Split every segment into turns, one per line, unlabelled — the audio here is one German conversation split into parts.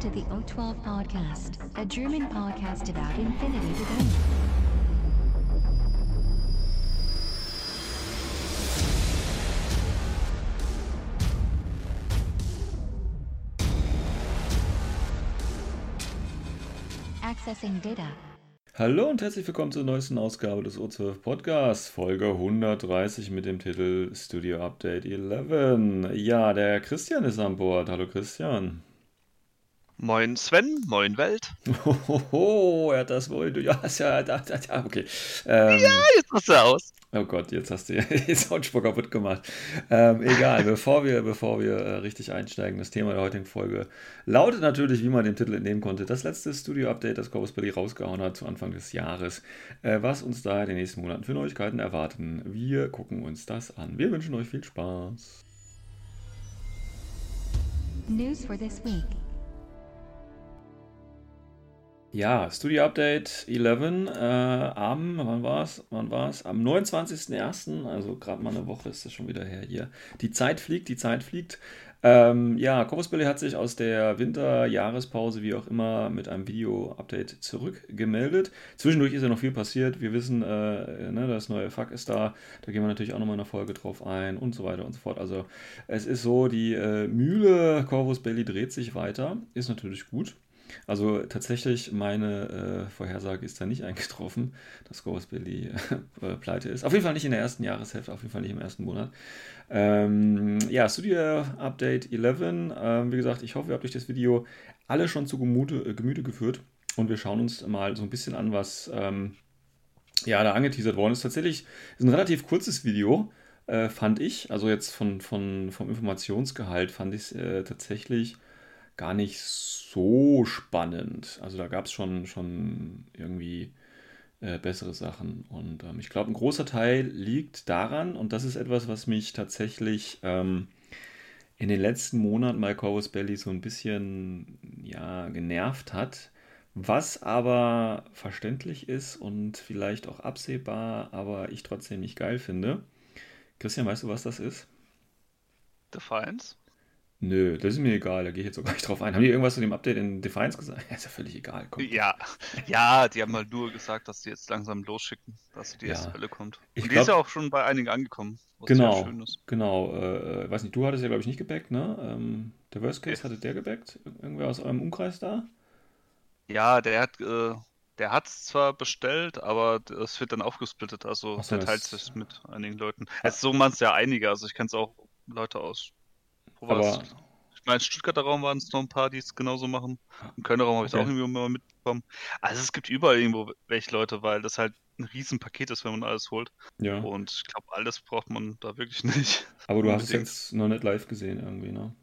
To the O12 Podcast, a German podcast about infinity to go. Accessing data.
Hallo und herzlich willkommen zur neuesten Ausgabe des O12 Podcasts, Folge 130 mit dem Titel Studio Update 11. Ja, der Christian ist an Bord. Hallo Christian.
Moin Sven, moin Welt.
Hohoho, er hat das wohl. Ja, ist ja, da, da, da, okay. Ähm,
Ja, jetzt hast du aus.
Oh Gott, jetzt hast du den Soundspur kaputt gemacht. Ähm, egal, bevor wir, bevor wir äh, richtig einsteigen, das Thema der heutigen Folge lautet natürlich, wie man dem Titel entnehmen konnte, das letzte Studio-Update, das Corvus Belly rausgehauen hat zu Anfang des Jahres. Äh, was uns da in den nächsten Monaten für Neuigkeiten erwarten. Wir gucken uns das an. Wir wünschen euch viel Spaß.
News for this week.
Ja, Studio Update 11 äh, am, wann war's? Wann war's? Am 29.01., also gerade mal eine Woche ist das schon wieder her hier. Die Zeit fliegt, die Zeit fliegt. Ähm, ja, Corvus hat sich aus der Winterjahrespause, wie auch immer, mit einem Video-Update zurückgemeldet. Zwischendurch ist ja noch viel passiert. Wir wissen, äh, ne, das neue Fuck ist da. Da gehen wir natürlich auch nochmal in einer Folge drauf ein und so weiter und so fort. Also es ist so, die äh, Mühle Corvus dreht sich weiter. Ist natürlich gut. Also tatsächlich, meine äh, Vorhersage ist da nicht eingetroffen, dass Corvus Belli äh, pleite ist. Auf jeden Fall nicht in der ersten Jahreshälfte, auf jeden Fall nicht im ersten Monat. Ähm, ja, Studio Update 11. Ähm, wie gesagt, ich hoffe, ihr habt euch das Video alle schon zu Gemüte, äh, Gemüte geführt und wir schauen uns mal so ein bisschen an, was ähm, ja, da angeteasert worden ist. Tatsächlich ist ein relativ kurzes Video, äh, fand ich. Also jetzt von, von, vom Informationsgehalt fand ich es äh, tatsächlich gar nicht so spannend. Also da gab es schon, schon irgendwie äh, bessere Sachen. Und ähm, ich glaube, ein großer Teil liegt daran, und das ist etwas, was mich tatsächlich ähm, in den letzten Monaten bei Corvus Belly so ein bisschen ja, genervt hat. Was aber verständlich ist und vielleicht auch absehbar, aber ich trotzdem nicht geil finde. Christian, weißt du, was das ist?
Defiance?
Nö, das ist mir egal, da gehe ich jetzt sogar nicht drauf ein. Haben die irgendwas zu dem Update in Defiance gesagt? Ja, ist ja völlig egal. Komm.
Ja, ja, die haben halt nur gesagt, dass die jetzt langsam losschicken, dass die
Ja.
erste Welle kommt.
Ich
Und die ist ja auch schon bei einigen angekommen, was
Genau,
sehr schön ist.
genau. Äh, weiß nicht, du hattest ja, glaube ich, nicht gebackt, ne? Ähm, der Worst Case hatte der gebackt? Irgendwer aus eurem Umkreis da?
Ja, der hat, äh, der hat es zwar bestellt, aber es wird dann aufgesplittet, also
so,
der teilt sich mit einigen Leuten. Es so man es ja einige, also ich kenne es auch Leute aus. Wo?
Aber
Ich meine, Stuttgarter Raum waren es noch ein paar, die es genauso machen. Im Kölner Raum habe ich es
Okay.
auch irgendwie mal mitbekommen. Also es gibt überall irgendwo welche Leute, weil das halt ein Riesenpaket ist, wenn man alles holt.
ja.
Und ich glaube, alles braucht man da wirklich nicht.
Aber du hast es jetzt noch nicht live gesehen irgendwie, ne?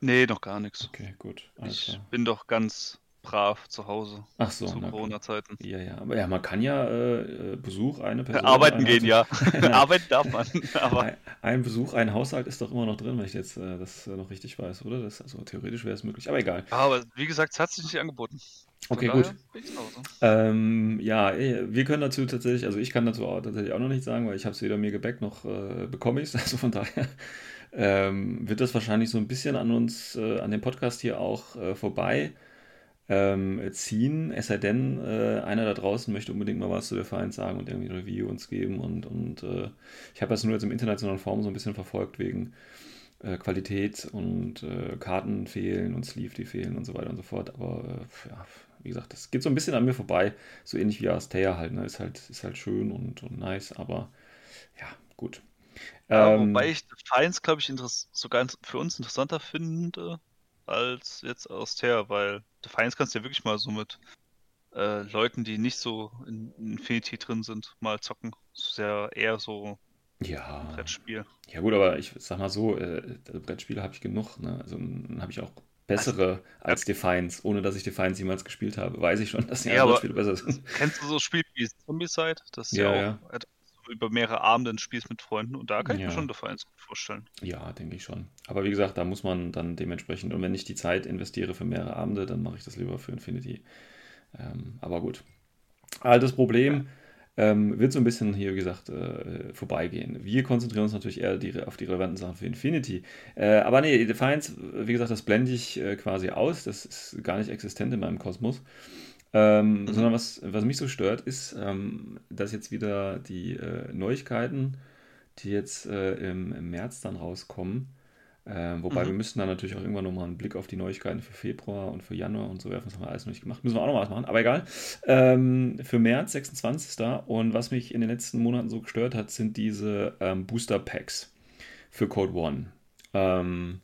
Nee, noch gar nichts.
Okay, gut. Alles
Ich
klar.
bin doch ganz brav zu Hause
Ach so,
zu. Corona-Zeiten.
Ja, ja. Aber ja, man kann ja äh, äh, Besuch, eine Person.
Arbeiten gehen, ja. Arbeiten darf man, aber
Ein, Besuch, ein Haushalt ist doch immer noch drin, wenn ich jetzt äh, das äh, noch richtig weiß, oder? Das, also theoretisch wäre es möglich, aber egal.
aber wie gesagt, es hat sich nicht angeboten. Von
Okay, gut. Ähm, ja, eh, wir können dazu tatsächlich, also ich kann dazu auch, tatsächlich auch noch nicht sagen, weil ich habe es weder mir gebackt noch äh, bekomme ich es. Also von daher ähm, wird das wahrscheinlich so ein bisschen an uns, äh, an dem Podcast hier auch äh, vorbei ähm, ziehen. Es sei denn, äh, einer da draußen möchte unbedingt mal was zu der Verein sagen und irgendwie ein Review uns geben. Und, und äh, ich habe das nur jetzt im internationalen Form so ein bisschen verfolgt wegen äh, Qualität und äh, Karten fehlen und Sleeve, die fehlen und so weiter und so fort. Aber äh, ja, wie gesagt, das geht so ein bisschen an mir vorbei. So ähnlich wie Astea halt. Ne? Ist halt, ist halt schön und, und nice, aber ja, gut.
Ja,
Ähm,
wobei ich Defiance, glaube ich, sogar für uns interessanter finde als jetzt Austere, weil Defiance kannst du ja wirklich mal so mit äh, Leuten, die nicht so in Infinity drin sind, mal zocken. Das ist ja eher so
ja,
ein Brettspiel.
ja gut, aber ich sag mal so, äh, also Brettspiele habe ich genug. Ne? Also dann habe ich auch bessere als Defiance, ohne dass ich Defiance jemals gespielt habe. Weiß ich schon, dass die
Ja,
anderen Spiele besser sind.
Kennst du so Spiele wie Zombicide? Das ist
Ja,
ja,
ja.
auch du über mehrere Abende ein Spielst mit Freunden und da kann ich
Ja.
mir schon Defiance gut vorstellen.
Ja, denke ich schon. Aber wie gesagt, da muss man dann dementsprechend, und wenn ich die Zeit investiere für mehrere Abende, dann mache ich das lieber für Infinity. Ähm, aber gut. Altes Problem. ähm, wird so ein bisschen hier, wie gesagt, äh, vorbeigehen. Wir konzentrieren uns natürlich eher die, auf die relevanten Sachen für Infinity. Äh, aber nee, Defiance, wie gesagt, das blende ich äh, quasi aus. Das ist gar nicht existent in meinem Kosmos. Ähm, mhm. Sondern was, was mich so stört, ist, ähm, dass jetzt wieder die äh, Neuigkeiten, die jetzt äh, im, im, März dann rauskommen, äh, wobei mhm. wir müssten dann natürlich auch irgendwann nochmal einen Blick auf die Neuigkeiten für Februar und für Januar und so werfen. Das haben wir alles noch nicht gemacht. Müssen wir auch noch was machen, aber egal. Ähm, für März, 26. Und was mich in den letzten Monaten so gestört hat, sind diese ähm, Booster Packs für Code One. Ähm,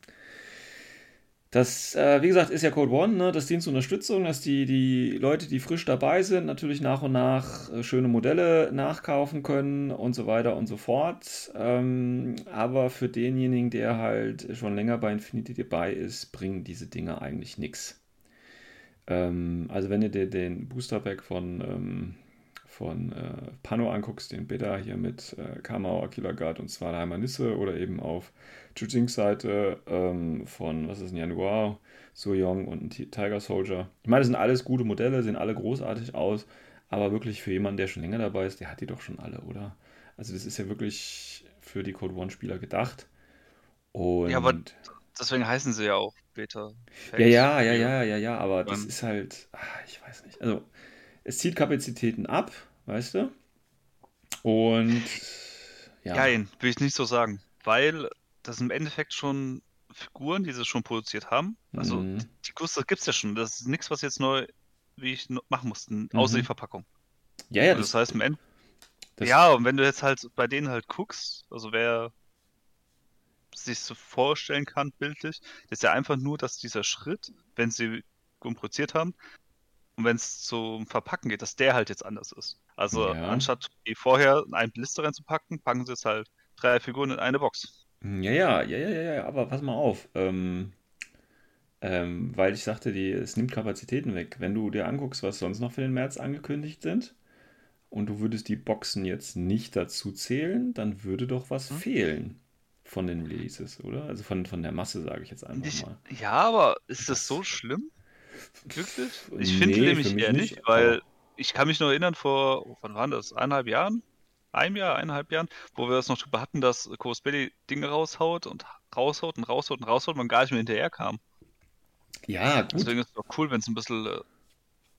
das, äh, wie gesagt, ist ja Code One, ne? das dient zur Unterstützung, dass die, die Leute, die frisch dabei sind, natürlich nach und nach äh, schöne Modelle nachkaufen können und so weiter und so fort. Ähm, aber für denjenigen, der halt schon länger bei Infinity dabei ist, bringen diese Dinge eigentlich nichts. Ähm, also wenn ihr den, den Booster Pack von ähm, von äh, Pano anguckst, den Beta hier mit äh, Kamau, Aquila Guard und Svalheimer Nisse oder eben auf Jujings Seite ähm, von, was ist ein Januar, Young und ein Tiger Soldier. Ich meine, das sind alles gute Modelle, sehen alle großartig aus, aber wirklich für jemanden, der schon länger dabei ist, der hat die doch schon alle, oder? Also das ist ja wirklich für die Code One-Spieler gedacht. Und
ja, aber deswegen heißen sie ja auch Beta.
Ja, ja, ja, ja, ja, ja, aber das ist halt, ach, ich weiß nicht. Also es zieht Kapazitäten ab, weißt du? Und
ja. Nein, will ich nicht so sagen, weil das im Endeffekt schon Figuren, die sie schon produziert haben. Also mhm. die Guster gibt es ja schon. Das ist nichts, was jetzt neu, wie ich machen musste, außer mhm. die Verpackung.
Ja, ja.
Also das, heißt im Endeffekt. Ja, und wenn du jetzt halt bei denen halt guckst, also wer sich so vorstellen kann, bildlich, das ist ja einfach nur, dass dieser Schritt, wenn sie produziert haben, und wenn es zum Verpacken geht, dass der halt jetzt anders ist. Also ja. anstatt wie vorher einen Blister reinzupacken, packen sie jetzt halt drei Figuren in eine Box.
Ja, ja, ja, ja, ja, aber pass mal auf. Ähm, ähm, weil ich sagte, die, es nimmt Kapazitäten weg. Wenn du dir anguckst, was sonst noch für den März angekündigt sind, und du würdest die Boxen jetzt nicht dazu zählen, dann würde doch was hm? fehlen von den Releases, oder? Also von, von der Masse, sage ich jetzt einfach
ich,
mal.
Ja, aber ist das so schlimm? Wirklich? Ich finde nee, nämlich eher nicht, nicht weil ich kann mich noch erinnern, vor, wann waren das? Eineinhalb Jahren? Ein Jahr, eineinhalb Jahren, wo wir das noch drüber hatten, dass Coast Belly Dinge raushaut und raushaut und raushaut und raushaut und man gar nicht mehr hinterher kam.
Ja, gut.
Deswegen ist es doch cool, wenn es ein bisschen äh,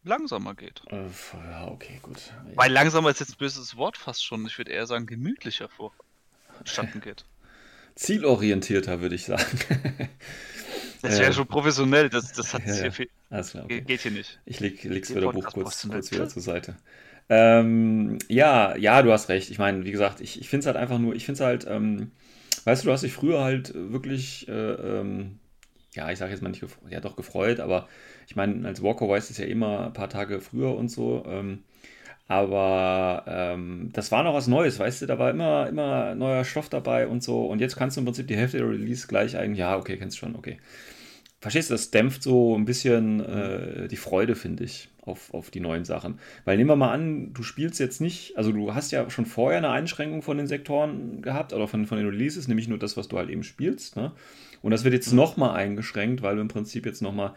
langsamer geht.
Äh, ja, okay, gut.
Weil langsamer ist jetzt ein böses Wort fast schon. Ich würde eher sagen, gemütlicher vorstatten geht.
Zielorientierter, würde ich sagen.
Das wäre äh, schon professionell, das, das hat
ja,
hier viel.
Alles klar, okay.
Geht hier nicht.
Ich leg, leg's wieder Buch kurz, kurz wieder zur Seite. Ähm, ja, ja, du hast recht. Ich meine, wie gesagt, ich, ich finde es halt einfach nur, ich finde es halt, ähm, weißt du, du hast dich früher halt wirklich, äh, ähm, ja, ich sage jetzt mal nicht, ja doch gefreut, aber ich meine, als Walker weiß es ja immer ein paar Tage früher und so. Ähm, aber ähm, das war noch was Neues, weißt du, da war immer, immer neuer Stoff dabei und so. Und jetzt kannst du im Prinzip die Hälfte der Release gleich eigentlich, ja, okay, kennst du schon, okay. Verstehst du, das dämpft so ein bisschen äh, die Freude, finde ich, auf, auf die neuen Sachen. Weil nehmen wir mal an, du spielst jetzt nicht, also du hast ja schon vorher eine Einschränkung von den Sektoren gehabt oder von, von den Releases, nämlich nur das, was du halt eben spielst. Ne? Und das wird jetzt mhm. nochmal eingeschränkt, weil du im Prinzip jetzt nochmal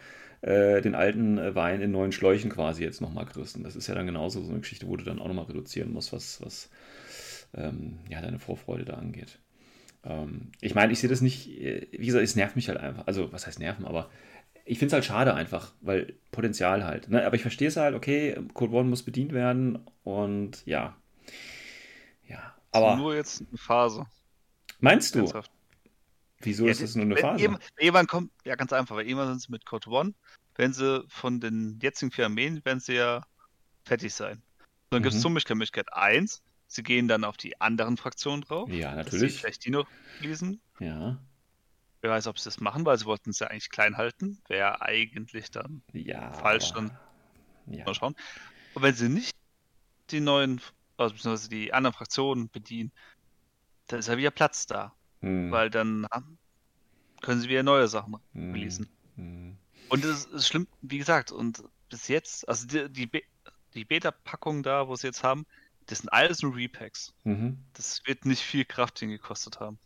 äh, den alten äh, Wein in neuen Schläuchen quasi jetzt nochmal. Und das ist ja dann genauso so eine Geschichte, wo du dann auch nochmal reduzieren musst, was, was ähm, ja, deine Vorfreude da angeht. Ähm, ich meine, ich sehe das nicht, äh, wie gesagt, es nervt mich halt einfach. Also, was heißt nerven, aber ich finde es halt schade einfach, weil Potenzial halt. Ne? Aber ich verstehe es halt, okay, Code One muss bedient werden und ja. Ja, aber.
Nur jetzt eine Phase.
Meinst du? Ernsthaft. Wieso ja, ist das nur eine Phase?
Irgendwann kommt, ja ganz einfach, weil irgendwann sind sie mit Code One, wenn sie von den jetzigen vier Armeen, werden sie ja fertig sein. Dann mhm. gibt es zum Beispiel Möglichkeit 1, sie gehen dann auf die anderen Fraktionen drauf.
Ja, natürlich.
Sie vielleicht die noch lesen.
Ja.
Wer weiß, ob sie das machen, weil sie wollten es ja eigentlich klein halten. Wäre eigentlich dann
ja,
falsch, dann ja. mal schauen. Und wenn sie nicht die neuen, also beziehungsweise die anderen Fraktionen bedienen, dann ist ja wieder Platz da. Hm. Weil dann können sie wieder neue Sachen hm. releasen. Hm. Und es ist schlimm, wie gesagt, und bis jetzt, also die, die, Be die Beta-Packung da, wo sie jetzt haben, das sind alles nur Repacks. Mhm. Das wird nicht viel Crafting gekostet haben.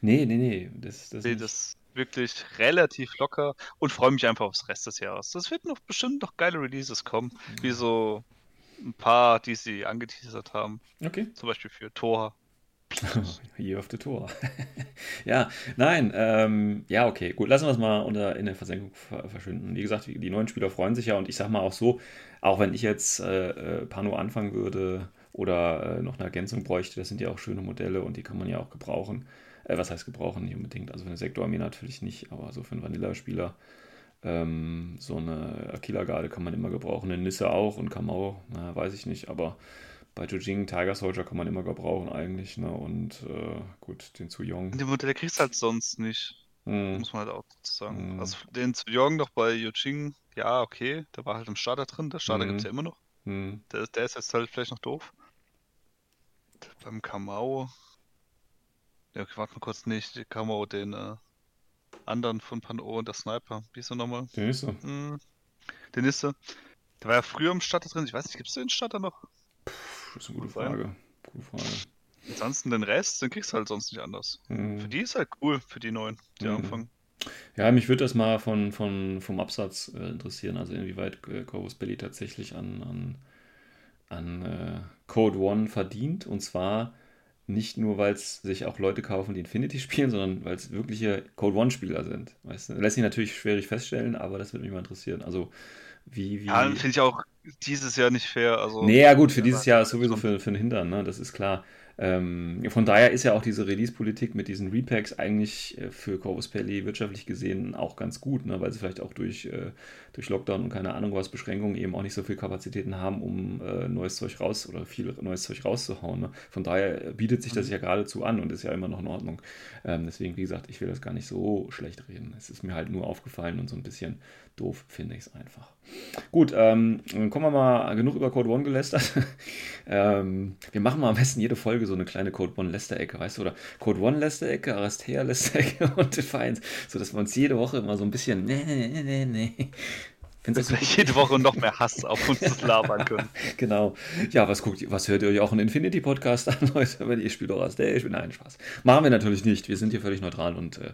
Nee, nee, nee. Das,
das, ich sehe das wirklich relativ locker und freue mich einfach aufs Rest des Jahres. Das wird noch bestimmt noch geile Releases kommen, mhm. wie so ein paar, die sie angeteasert haben.
Okay.
Zum Beispiel für Tor.
Year of the Tor. ja, nein, ähm, ja, okay, gut, lassen wir es mal unter, in der Versenkung verschwinden. Wie gesagt, die, die, neuen Spieler freuen sich ja und ich sag mal auch so, auch wenn ich jetzt äh, äh, Pano anfangen würde oder äh, noch eine Ergänzung bräuchte, das sind ja auch schöne Modelle und die kann man ja auch gebrauchen. Äh, was heißt gebrauchen? Nicht unbedingt. Also für eine Sektorarmee natürlich nicht, aber so für einen Vanilla-Spieler. Ähm, so eine Aquila-Garde kann man immer gebrauchen, eine Nisse auch und Kamau, na, weiß ich nicht, aber bei Jujing Tiger Soldier kann man immer gebrauchen eigentlich, ne? Und äh, gut, den zu Yong.
Den Modell kriegst du halt sonst nicht.
Hm.
Muss man halt auch sagen.
Mhm.
Also den zu Yong noch bei Yujing, ja, okay, der war halt im Starter drin. Der Starter
Mhm.
gibt's ja immer noch.
Hm.
Der, der ist jetzt halt vielleicht noch doof. Beim Kamau. Ja, okay, warte mal kurz nicht. Der Kamau, den äh, anderen von Pano und der Sniper. Wie ist er nochmal?
Den ist so.
Hm, den ist er. Der war ja früher im Starter drin. Ich weiß nicht, gibt's den Starter noch?
Puh, Das ist eine gute. Frage. Gute Frage.
Ansonsten den Rest, den kriegst du halt sonst nicht anders.
Hm.
Für die ist halt cool, für die neuen, die
Mhm.
anfangen.
Ja, mich würde das mal von, von, vom Absatz äh, interessieren, also inwieweit äh, Corvus Belli tatsächlich an, an, an äh, Code One verdient. Und zwar nicht nur, weil es sich auch Leute kaufen, die Infinity spielen, sondern weil es wirkliche Code One-Spieler sind. Weißt du? Lässt sich natürlich schwierig feststellen, aber das würde mich mal interessieren. Also, wie, wie.
Ja, finde ich auch dieses Jahr nicht fair. Also,
Nee, ja gut, für dieses Jahr ist sowieso für, für den Hintern, ne? das ist klar. Ähm, von daher ist ja auch diese Release-Politik mit diesen Repacks eigentlich äh, für Corvus Belli wirtschaftlich gesehen auch ganz gut, ne? weil sie vielleicht auch durch, äh, durch Lockdown und keine Ahnung was Beschränkungen eben auch nicht so viel Kapazitäten haben, um äh, neues Zeug raus oder viel neues Zeug rauszuhauen. Ne? Von daher bietet sich das ja geradezu an und ist ja immer noch in Ordnung. Ähm, deswegen, wie gesagt, ich will das gar nicht so schlecht reden. Es ist mir halt nur aufgefallen und so ein bisschen doof finde ich es einfach. Gut, ähm, dann kommen wir mal genug über Code One gelästert. ähm, wir machen mal am besten jede Folge so eine kleine Code One Lästerecke, weißt du, oder Code One Lästerecke, Aristea Lästerecke und Defiance, sodass wir uns jede Woche immer so ein bisschen nee, nee, nee, nee. Findest
dass
das
wir jede Woche noch mehr Hass auf uns labern können.
Genau. Ja, was guckt was hört ihr euch auch einen Infinity Podcast an, Leute, wenn ihr spielt doch Aristea, ich bin nein, Spaß. Machen wir natürlich nicht. Wir sind hier völlig neutral und äh,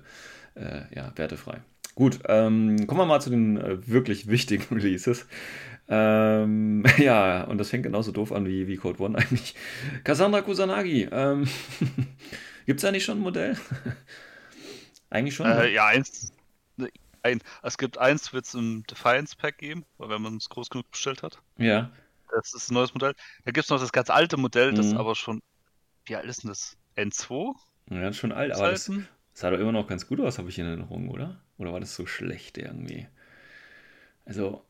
äh, ja, wertefrei. Gut, ähm, kommen wir mal zu den äh, wirklich wichtigen Releases. Ähm, ja, und das fängt genauso doof an wie, wie Code One eigentlich. Cassandra Kusanagi. Ähm, Gibt es da nicht schon ein Modell? eigentlich schon.
äh, ja, eins. ne, Ein, es gibt eins, wird es im Defiance Pack geben, wenn man es groß genug bestellt hat.
Ja.
Das ist ein neues Modell. Da gibt es noch das ganz alte Modell, das
Mhm.
aber schon. Wie alt ist denn das? N2?
ja, das ist schon alt, aber das,
Zeiten?
das sah doch immer noch ganz gut aus, habe ich in Erinnerung, oder? Oder war das so schlecht irgendwie? Also,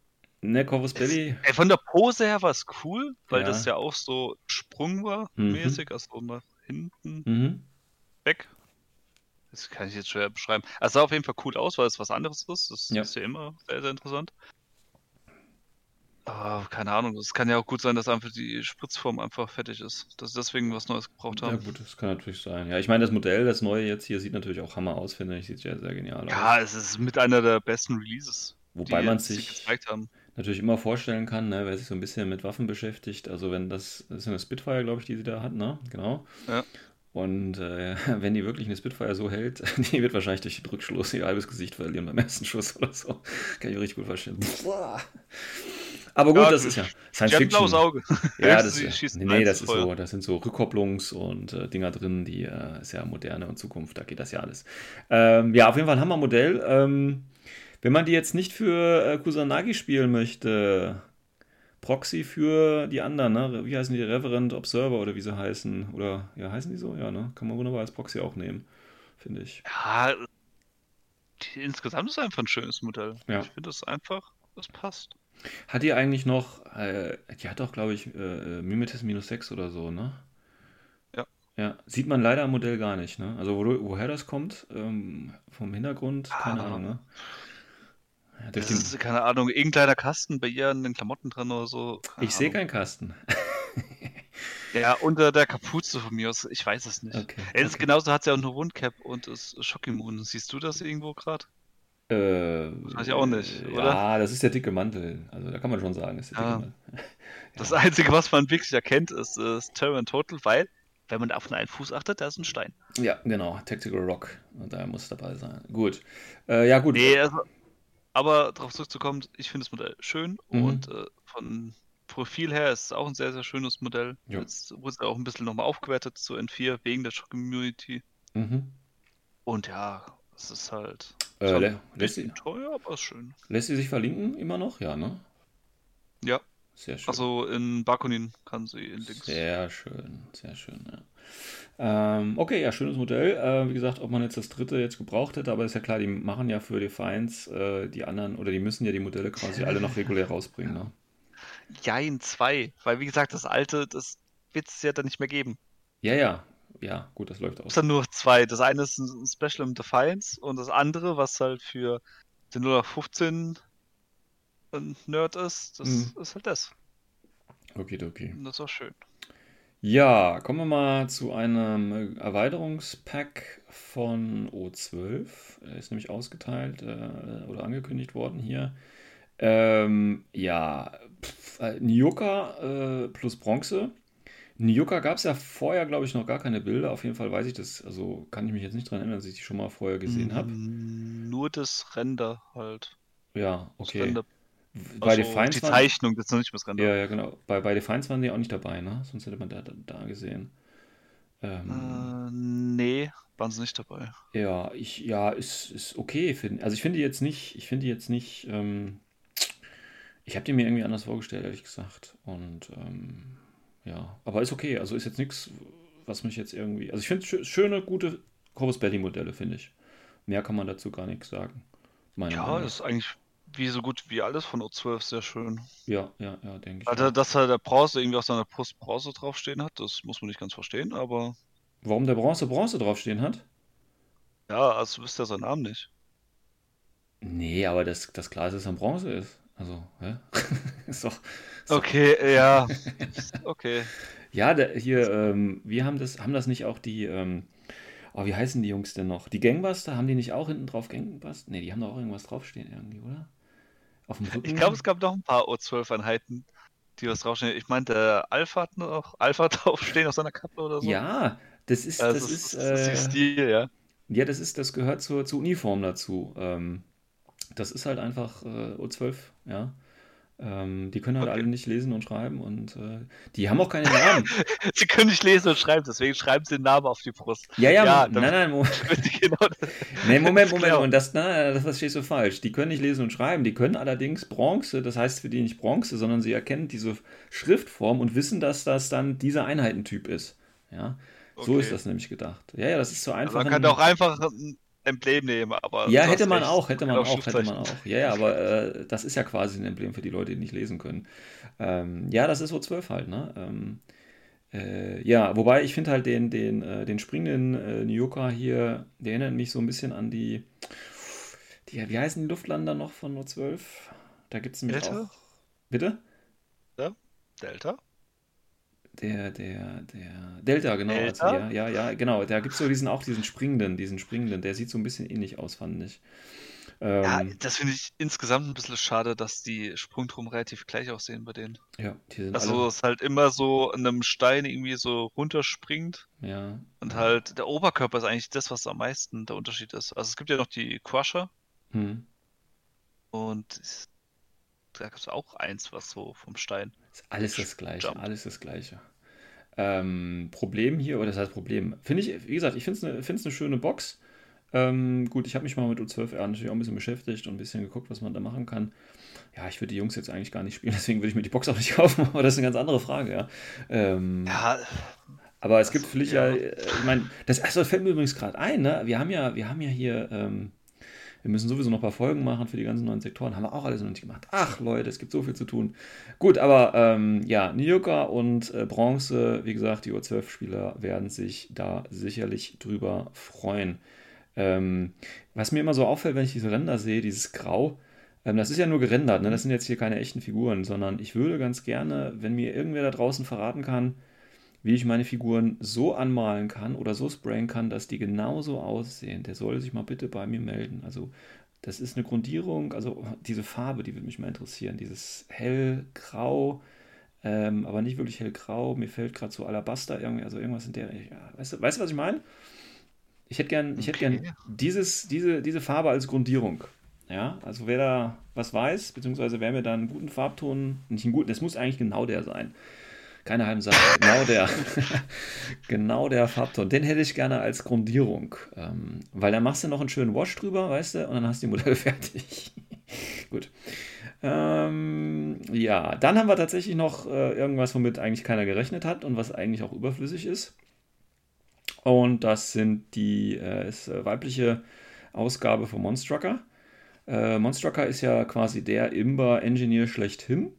ne, Corvus Belli.
Ey, von der Pose her war es cool, weil
Ja.
das ja auch so Sprung war,
Mhm.
mäßig, also nach hinten
Mhm.
weg. Das kann ich jetzt schwer beschreiben. Also es sah auf jeden Fall cool aus, weil es was anderes ist. Das
Ja.
ist ja immer sehr, sehr interessant. Aber keine Ahnung, es kann ja auch gut sein, dass einfach die Spritzform einfach fertig ist. Dass sie deswegen was Neues gebraucht
Ja,
haben.
gut, das kann natürlich sein. Ja, ich meine, das Modell, das neue jetzt hier, sieht natürlich auch Hammer aus, finde ich. Sieht ja sehr genial
Ja,
aus.
es ist mit einer der besten Releases,
Wobei
die
man sich
gezeigt haben.
Natürlich immer vorstellen kann, ne, wer sich so ein bisschen mit Waffen beschäftigt. Also, wenn das, das ist eine Spitfire, glaube ich, die sie da hat, ne? Genau.
Ja.
Und äh, wenn die wirklich eine Spitfire so hält, die wird wahrscheinlich durch den Rückschluss ihr halbes Gesicht verlieren beim ersten Schuss oder so. Kann ich mir richtig gut vorstellen. Aber gut,
Ja,
das ist ja Science Fiction.
blaues Auge.
Ja, das ist, nee, nee, das ist so, das sind so Rückkopplungs- und äh, Dinger drin, die äh, ist ja moderne und Zukunft, da geht das ja alles. Ähm, ja, auf jeden Fall ein Hammermodell. Ähm, wenn man die jetzt nicht für äh, Kusanagi spielen möchte, Proxy für die anderen, ne? Wie heißen die? Reverend Observer oder wie sie heißen? Oder ja, heißen die so? Ja, ne? Kann man wunderbar als Proxy auch nehmen, finde ich.
Ja, die, insgesamt ist einfach ein schönes Modell.
Ja.
Ich finde das einfach, das passt.
Hat die eigentlich noch, äh, die hat doch, glaube ich, äh, äh, Mimetis minus 6 oder so, ne?
Ja.
Ja, sieht man leider am Modell gar nicht, ne? Also wo, woher das kommt, ähm, vom Hintergrund, keine
Ah.
Ahnung, ne? Durch
Das ist, keine Ahnung, irgendein kleiner Kasten bei ihr an den Klamotten drin oder so. Keine
ich sehe keinen Kasten.
Ja, unter der Kapuze von mir aus, ich weiß es nicht.
Okay.
Es ist
okay.
genauso, hat sie auch eine Wundcap und ist Schockimmun. Siehst du das irgendwo gerade?
Äh,
Weiß ich auch nicht,
äh,
oder?
Ja, das ist der dicke Mantel. Also da kann man schon sagen, das ist der
Ja.
dicke Mantel.
Das
Ja.
Einzige, was man wirklich erkennt, ist, ist Terran Total, weil, wenn man auf einen Fuß achtet, da ist ein Stein.
Ja, genau, Tactical Rock. Und da muss dabei sein. Gut. Äh, ja, gut.
Nee, also, aber darauf zurückzukommen, ich finde das Modell schön
Mhm.
und äh, von, Profil her ist es auch ein sehr, sehr schönes Modell.
Ja.
Jetzt wurde es auch ein bisschen nochmal aufgewertet zu N4 wegen der Community.
Mhm.
Und ja, es ist halt
Äh, lässt, sie,
teuer, aber schön.
lässt sie sich verlinken immer noch? Ja, ne?
Ja,
Sehr schön.
also in Bakunin kann sie in Links.
Sehr schön, sehr schön, ja. Ähm, okay, ja, schönes Modell. Äh, wie gesagt, ob man jetzt das dritte jetzt gebraucht hätte, aber ist ja klar, die machen ja für Defiance äh, die anderen, oder die müssen ja die Modelle quasi alle noch regulär rausbringen, ne?
Jein, zwei. Weil wie gesagt, das alte, das wird es ja dann nicht mehr geben.
Ja, ja, ja, gut, das läuft
Es
aus.
sind nur zwei. Das eine ist ein Special im Defiance und das andere, was halt für den 0815 ein Nerd ist, das
Mhm.
ist halt das.
Okay, okay.
Das ist auch schön.
Ja, kommen wir mal zu einem Erweiterungspack von O12. Er ist nämlich ausgeteilt äh, oder angekündigt worden hier. Ähm, ja, pf, äh, Nyoka äh, plus Bronze. Nyoka gab es ja vorher, glaube ich, noch gar keine Bilder. Auf jeden Fall weiß ich das, also kann ich mich jetzt nicht dran erinnern, dass ich die schon mal vorher gesehen habe.
Mm, Nur das Render halt.
Ja,
Das
okay.
Render.
Bei
Also
Defiance
die
waren,
Zeichnung, das ist noch nicht Render.
ja, ja, genau. Bei, bei Defiance waren die auch nicht dabei, ne? Sonst hätte man da, da, da gesehen. Ähm,
Äh, nee, waren sie nicht dabei.
Ja, ich, ja, ist, ist okay. Find, also ich finde jetzt nicht, ich finde jetzt nicht, ähm, ich habe die mir irgendwie anders vorgestellt, ehrlich gesagt. Und ähm, ja, aber ist okay. Also ist jetzt nichts, was mich jetzt irgendwie. Also ich finde schö- schöne, gute Corvus Belli Modelle, finde ich. Mehr kann man dazu gar nichts sagen. Meine
Ja,
Meinung.
das ist eigentlich wie so gut wie alles von O12 sehr schön.
Ja, ja, ja, denke ich.
Also, dass halt der Bronze irgendwie auf seiner Brust Bronze draufstehen hat, das muss man nicht ganz verstehen, aber
Warum der Bronze Bronze draufstehen hat?
ja, also wisst ja seinen Namen nicht.
Nee, aber das, das klar ist, ein Bronze ist. Also, hä? ist doch, ist doch
Okay, ja. Okay.
Ja, der, hier, ähm, wir haben das, haben das nicht auch die, ähm, oh, wie heißen die Jungs denn noch? Die Gangbuster, haben die nicht auch hinten drauf Gangbuster? Nee, die haben doch auch irgendwas draufstehen irgendwie, oder? Auf dem
Ich
Rücken?
glaube, es gab noch ein paar O12-Einheiten, die was draufstehen. Ich meine, der Alpha hat noch Alpha draufstehen auf seiner Kappe oder so.
Ja, das ist,
Also
das
es
ist,
ist, das ist
äh,
ihr Stil, ja.
ja, das ist, das gehört zur, zur Uniform dazu. Ähm, das ist halt einfach äh, O12, ja. Ähm, die können halt
Okay.
alle nicht lesen und schreiben und äh, die haben auch keine Namen.
Sie können nicht lesen und schreiben, deswegen schreiben sie den Namen auf die Brust.
Ja, ja,
Ja,
nein, nein, Mo
Damit die genau
Nee, Moment, Moment,
Genau.
und das, na, das verstehst du falsch. Die können nicht lesen und schreiben, die können allerdings Bronze, das heißt für die nicht Bronze, sondern sie erkennen diese Schriftform und wissen, dass das dann dieser Einheitentyp ist. Ja, so
Okay.
ist das nämlich gedacht. Ja, ja, das ist so
Also
einfach.
man kann auch einfach ein Emblem nehmen, aber
ja, hätte man auch, hätte man
kann
auch, hätte man auch. Ja, ja, aber äh, das ist ja quasi ein Emblem für die Leute, die nicht lesen können. Ähm, ja, das ist so 12 halt, ne? Ähm, äh, ja, wobei ich finde halt den, den, äh, den springenden äh, Nyoka hier, der erinnert mich so ein bisschen an die, die wie heißen die Luftlander noch von nur 12? Da gibt es nämlich
Delta?
auch. Bitte?
Delta?
Der, der, der Delta, genau.
Delta?
Also, ja, ja, ja, genau. Da gibt es so diesen, auch diesen springenden, diesen springenden, der sieht so ein bisschen ähnlich aus, fand ich.
Ja,
Ähm,
das finde ich insgesamt ein bisschen schade, dass die Sprungturm relativ gleich aussehen bei denen.
ja, die sind
Also
alle,
es halt immer so an einem Stein irgendwie so runterspringt
ja,
und halt der Oberkörper ist eigentlich das, was am meisten der Unterschied ist. Also es gibt ja noch die Crusher
hm.
und da gibt es auch eins, was so vom Stein.
Ist alles das Gleiche,
Jump.
alles das Gleiche. Ähm, Problem hier, oder das heißt Problem, finde ich, wie gesagt, ich finde es eine, eine schöne Box. Ähm, gut, ich habe mich mal mit U12R natürlich auch ein bisschen beschäftigt und ein bisschen geguckt, was man da machen kann. Ja, ich würde die Jungs jetzt eigentlich gar nicht spielen, deswegen würde ich mir die Box auch nicht kaufen, aber das ist eine ganz andere Frage, ja. Ähm,
Ja,
aber es gibt
Also,
vielleicht ja,
ja.
äh, ich meine, das, das fällt mir übrigens gerade ein, ne? Wir haben ja, wir haben ja hier, ähm, wir müssen sowieso noch ein paar Folgen machen für die ganzen neuen Sektoren. Haben wir auch alles noch nicht gemacht. Ach, Leute, es gibt so viel zu tun. Gut, aber ähm, ja, Nyoka und äh, Bronze, wie gesagt, die U12-Spieler werden sich da sicherlich drüber freuen. Ähm, was mir immer so auffällt, wenn ich diese Ränder sehe, dieses Grau, ähm, das ist ja nur gerendert, ne? Das sind jetzt hier keine echten Figuren, sondern ich würde ganz gerne, wenn mir irgendwer da draußen verraten kann, wie ich meine Figuren so anmalen kann oder so sprayen kann, dass die genauso aussehen, der soll sich mal bitte bei mir melden. Also das ist eine Grundierung, also diese Farbe, die würde mich mal interessieren. Dieses hellgrau, ähm, aber nicht wirklich hellgrau. Mir fällt gerade so Alabaster irgendwie, also irgendwas in der. Ja, weißt, du, weißt du, was ich meine? Ich hätte gern, ich hätte gern
Okay.
dieses, diese, diese Farbe als Grundierung. Ja, also wer da was weiß, beziehungsweise wer mir da einen guten Farbton, nicht einen guten, das muss eigentlich genau der sein. Keine halben Sachen. Genau der. genau der Farbton. Den hätte ich gerne als Grundierung. Ähm, weil da machst du noch einen schönen Wash drüber, weißt du, und dann hast du die Modelle fertig. Gut. Ähm, ja, dann haben wir tatsächlich noch äh, irgendwas, womit eigentlich keiner gerechnet hat und was eigentlich auch überflüssig ist. Und das sind die äh, ist, äh, weibliche Ausgabe von Monstrucker. Äh, Monstrucker ist ja quasi der Imber-Engineer schlechthin,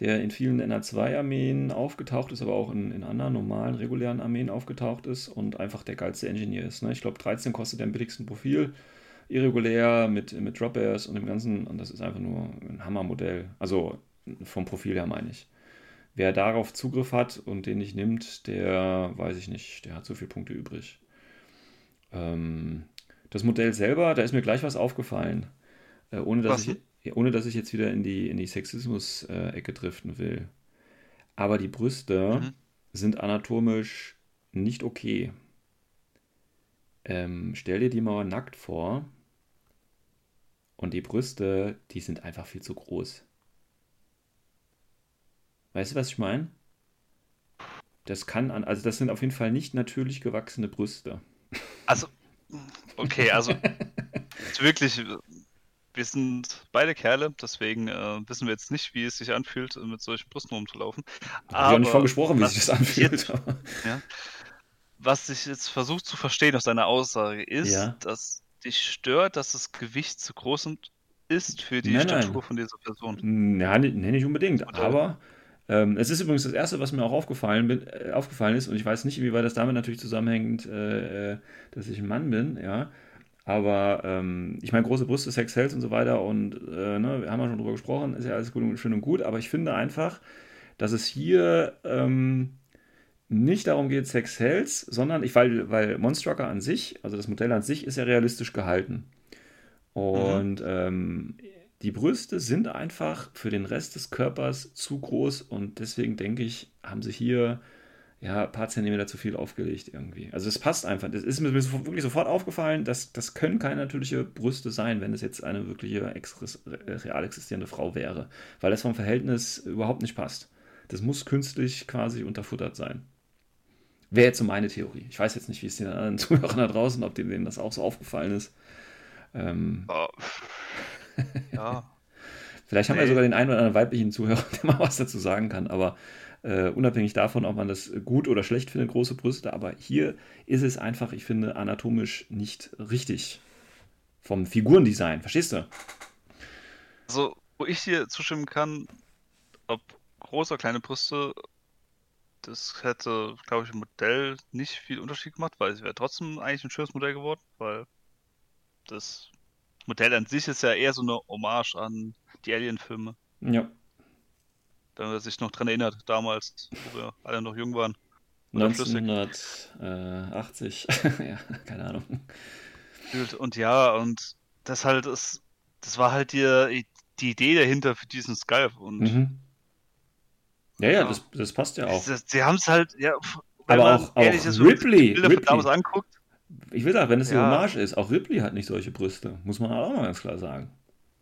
der in vielen NR2-Armeen aufgetaucht ist, aber auch in, in, anderen normalen, regulären Armeen aufgetaucht ist und einfach der geilste Engineer ist. Ne? Ich glaube, 13 kostet der am billigsten Profil irregulär mit, mit Drop Airs und dem Ganzen. Und das ist einfach nur ein Hammermodell. Also vom Profil her meine ich. Wer darauf Zugriff hat und den nicht nimmt, der weiß ich nicht, der hat so viele Punkte übrig. Ähm, das Modell selber, da ist mir gleich was aufgefallen. Äh, ohne, dass was? ich, ohne dass ich jetzt wieder in die, in die Sexismus-Ecke driften will. Aber die Brüste mhm. sind anatomisch nicht okay. Ähm, stell dir die mal nackt vor und die Brüste, die sind einfach viel zu groß. Weißt du, was ich meine? Das kann an, also das sind auf jeden Fall nicht natürlich gewachsene Brüste.
Also, okay, also wirklich, wir sind beide Kerle, deswegen äh, wissen wir jetzt nicht, wie es sich anfühlt, mit solchen Brüsten rumzulaufen.
Ich habe auch nicht vorgesprochen, wie sich das anfühlt.
Jetzt, ja, was ich jetzt versuche zu verstehen aus deiner Aussage ist, ja. dass dich stört, dass das Gewicht zu groß ist für die nein, Statur nein. von dieser Person.
Ja, nee, nicht unbedingt. Oder? Aber ähm, es ist übrigens das Erste, was mir auch aufgefallen, bin, äh, aufgefallen ist, und ich weiß nicht, wie weit das damit natürlich zusammenhängt, äh, äh, dass ich ein Mann bin, ja. Aber ähm, ich meine, große Brüste, Sex Health und so weiter, und äh, ne, wir haben ja schon drüber gesprochen, ist ja alles gut und, schön und gut, aber ich finde einfach, dass es hier ähm, nicht darum geht, Sex Hells, sondern ich, weil, weil Monstrucker an sich, also das Modell an sich, ist ja realistisch gehalten. Und mhm. ähm, die Brüste sind einfach für den Rest des Körpers zu groß und deswegen denke ich, haben sie hier ja ein paar Zentimeter zu viel aufgelegt irgendwie. Also es passt einfach. Das ist mir wirklich sofort aufgefallen, dass das können keine natürliche Brüste sein, wenn es jetzt eine wirkliche real existierende Frau wäre, weil das vom Verhältnis überhaupt nicht passt. Das muss künstlich quasi unterfuttert sein. Wäre jetzt so meine Theorie. Ich weiß jetzt nicht, wie es den anderen Zuhörern da draußen, ob denen das auch so aufgefallen ist. Ähm, oh. Ja. Vielleicht haben nee. wir sogar den einen oder anderen weiblichen Zuhörer, der mal was dazu sagen kann, aber äh, unabhängig davon, ob man das gut oder schlecht findet, große Brüste, aber hier ist es einfach, ich finde, anatomisch nicht richtig. Vom Figurendesign, verstehst du?
Also, wo ich dir zustimmen kann, ob große oder kleine Brüste, das hätte, glaube ich, im Modell nicht viel Unterschied gemacht, weil es wäre trotzdem eigentlich ein schönes Modell geworden, weil das Modell an sich ist ja eher so eine Hommage an die Alien-Filme.
Ja.
Wenn man sich noch dran erinnert, damals, wo wir alle noch jung waren.
1980, ja, keine Ahnung.
Und ja, und das halt ist, das war halt die, die Idee dahinter für diesen Skype und
mhm. Ja, ja, das, das passt ja auch.
Sie haben es halt, ja,
aber auch, auch ist, Ripley, Ripley.
damals anguckt.
Ich will sagen, wenn es ja. eine Hommage ist, auch Ripley hat nicht solche Brüste, muss man auch mal ganz klar sagen.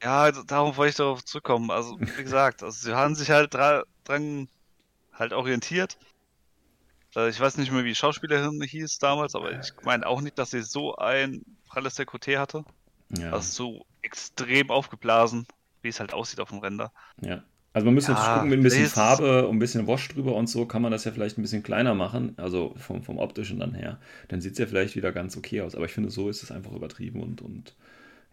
Ja, also darum wollte ich darauf zurückkommen. Also, wie gesagt, also sie haben sich halt dra dran halt orientiert. Äh, ich weiß nicht mehr, wie die Schauspielerin hieß damals, aber ich meine auch nicht, dass sie so ein pralles Dekolleté hatte. Ja. Also so extrem aufgeblasen, wie es halt aussieht auf dem Render.
Ja. Also man müsste ja, jetzt gucken, mit ein bisschen Farbe und ein bisschen Wash drüber und so kann man das ja vielleicht ein bisschen kleiner machen, also vom, vom optischen dann her. Dann sieht es ja vielleicht wieder ganz okay aus. Aber ich finde, so ist es einfach übertrieben und, und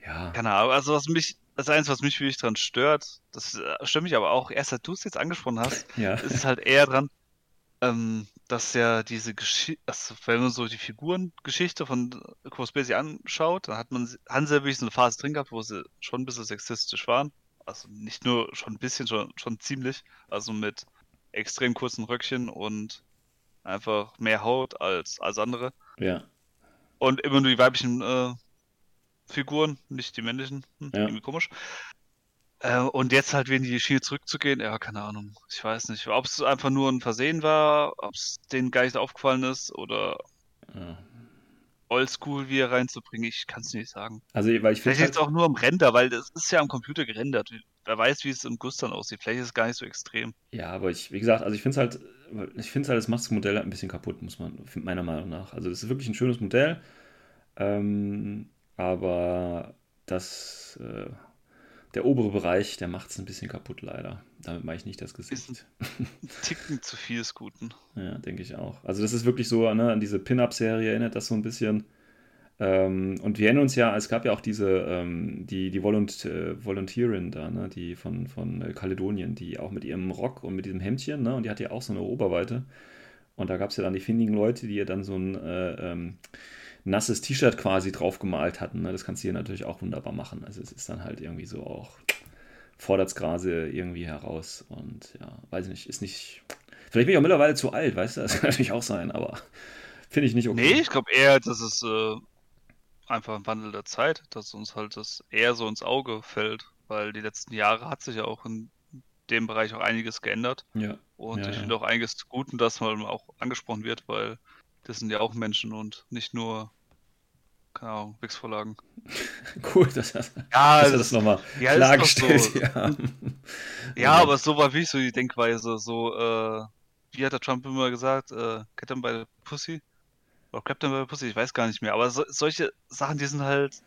ja.
Keine Ahnung, also was mich, das eins, was mich wirklich dran stört, das äh, stört mich aber auch, erst seit du es jetzt angesprochen hast, ja. ist es halt eher dran, ähm, dass ja diese Geschichte, also wenn man so die Figurengeschichte von Conspiracy anschaut, dann hat man, haben sie ja wirklich so eine Phase drin gehabt, wo sie schon ein bisschen sexistisch waren also nicht nur schon ein bisschen, schon, schon ziemlich, also mit extrem kurzen Röckchen und einfach mehr Haut als, als andere.
Ja.
Und immer nur die weiblichen äh, Figuren, nicht die männlichen. Hm, ja. Irgendwie komisch. Äh, und jetzt halt wieder in die Schiene zurückzugehen, ja, keine Ahnung. Ich weiß nicht, ob es einfach nur ein Versehen war, ob es denen gar nicht aufgefallen ist oder. Ja. oldschool wieder reinzubringen, ich kann es nicht sagen.
Also, weil ich.
Vielleicht
Halt,
jetzt auch nur am Render, weil das ist ja am Computer gerendert. Wer weiß, wie es im Guss dann aussieht. Vielleicht ist es gar nicht so extrem.
ja, aber ich, wie gesagt, also ich finde es halt, ich finde es halt, das Modell halt ein bisschen kaputt, muss man, meiner Meinung nach. Also, es ist wirklich ein schönes Modell, ähm, aber das, äh, der obere Bereich, der macht es ein bisschen kaputt, leider. Damit meine ich nicht das Gesicht.
Ticken zu viel des Guten.
Ja, denke ich auch. Also das ist wirklich so, ne, an diese Pin-Up-Serie erinnert das so ein bisschen. Ähm, und wir erinnern uns ja, es gab ja auch diese, ähm, die, die Volunt äh, Volunteerin da, ne, die von, von Kaledonien, die auch mit ihrem Rock und mit diesem Hemdchen, ne, und die hatte ja auch so eine Oberweite. Und da gab es ja dann die findigen Leute, die ihr dann so ein äh, ähm, nasses T-Shirt quasi drauf gemalt hatten. Ne? Das kannst du hier natürlich auch wunderbar machen. Also es ist dann halt irgendwie so auch, fordert es gerade irgendwie heraus. Und ja, weiß ich nicht, ist nicht. Vielleicht bin ich auch mittlerweile zu alt, weißt du? Das kann natürlich auch sein, aber finde ich nicht okay.
Nee, ich glaube eher, dass es äh, einfach ein Wandel der Zeit, dass uns halt das eher so ins Auge fällt, weil die letzten Jahre hat sich ja auch in dem Bereich auch einiges geändert.
Ja.
Und
Ja,
ich finde auch einiges Guten, dass man auch angesprochen wird, weil das sind ja auch Menschen und nicht nur, keine Ahnung, Wix-Vorlagen.
Cool, dass, dass
Ja,
er das nochmal
ja,
klargestellt
so.
ja.
ja, aber so war wie so die Denkweise. So, äh, wie hat der Trump immer gesagt? Äh, Captain by the Pussy? Oder Captain by the Pussy? Ich weiß gar nicht mehr. Aber so, solche Sachen, die sind halt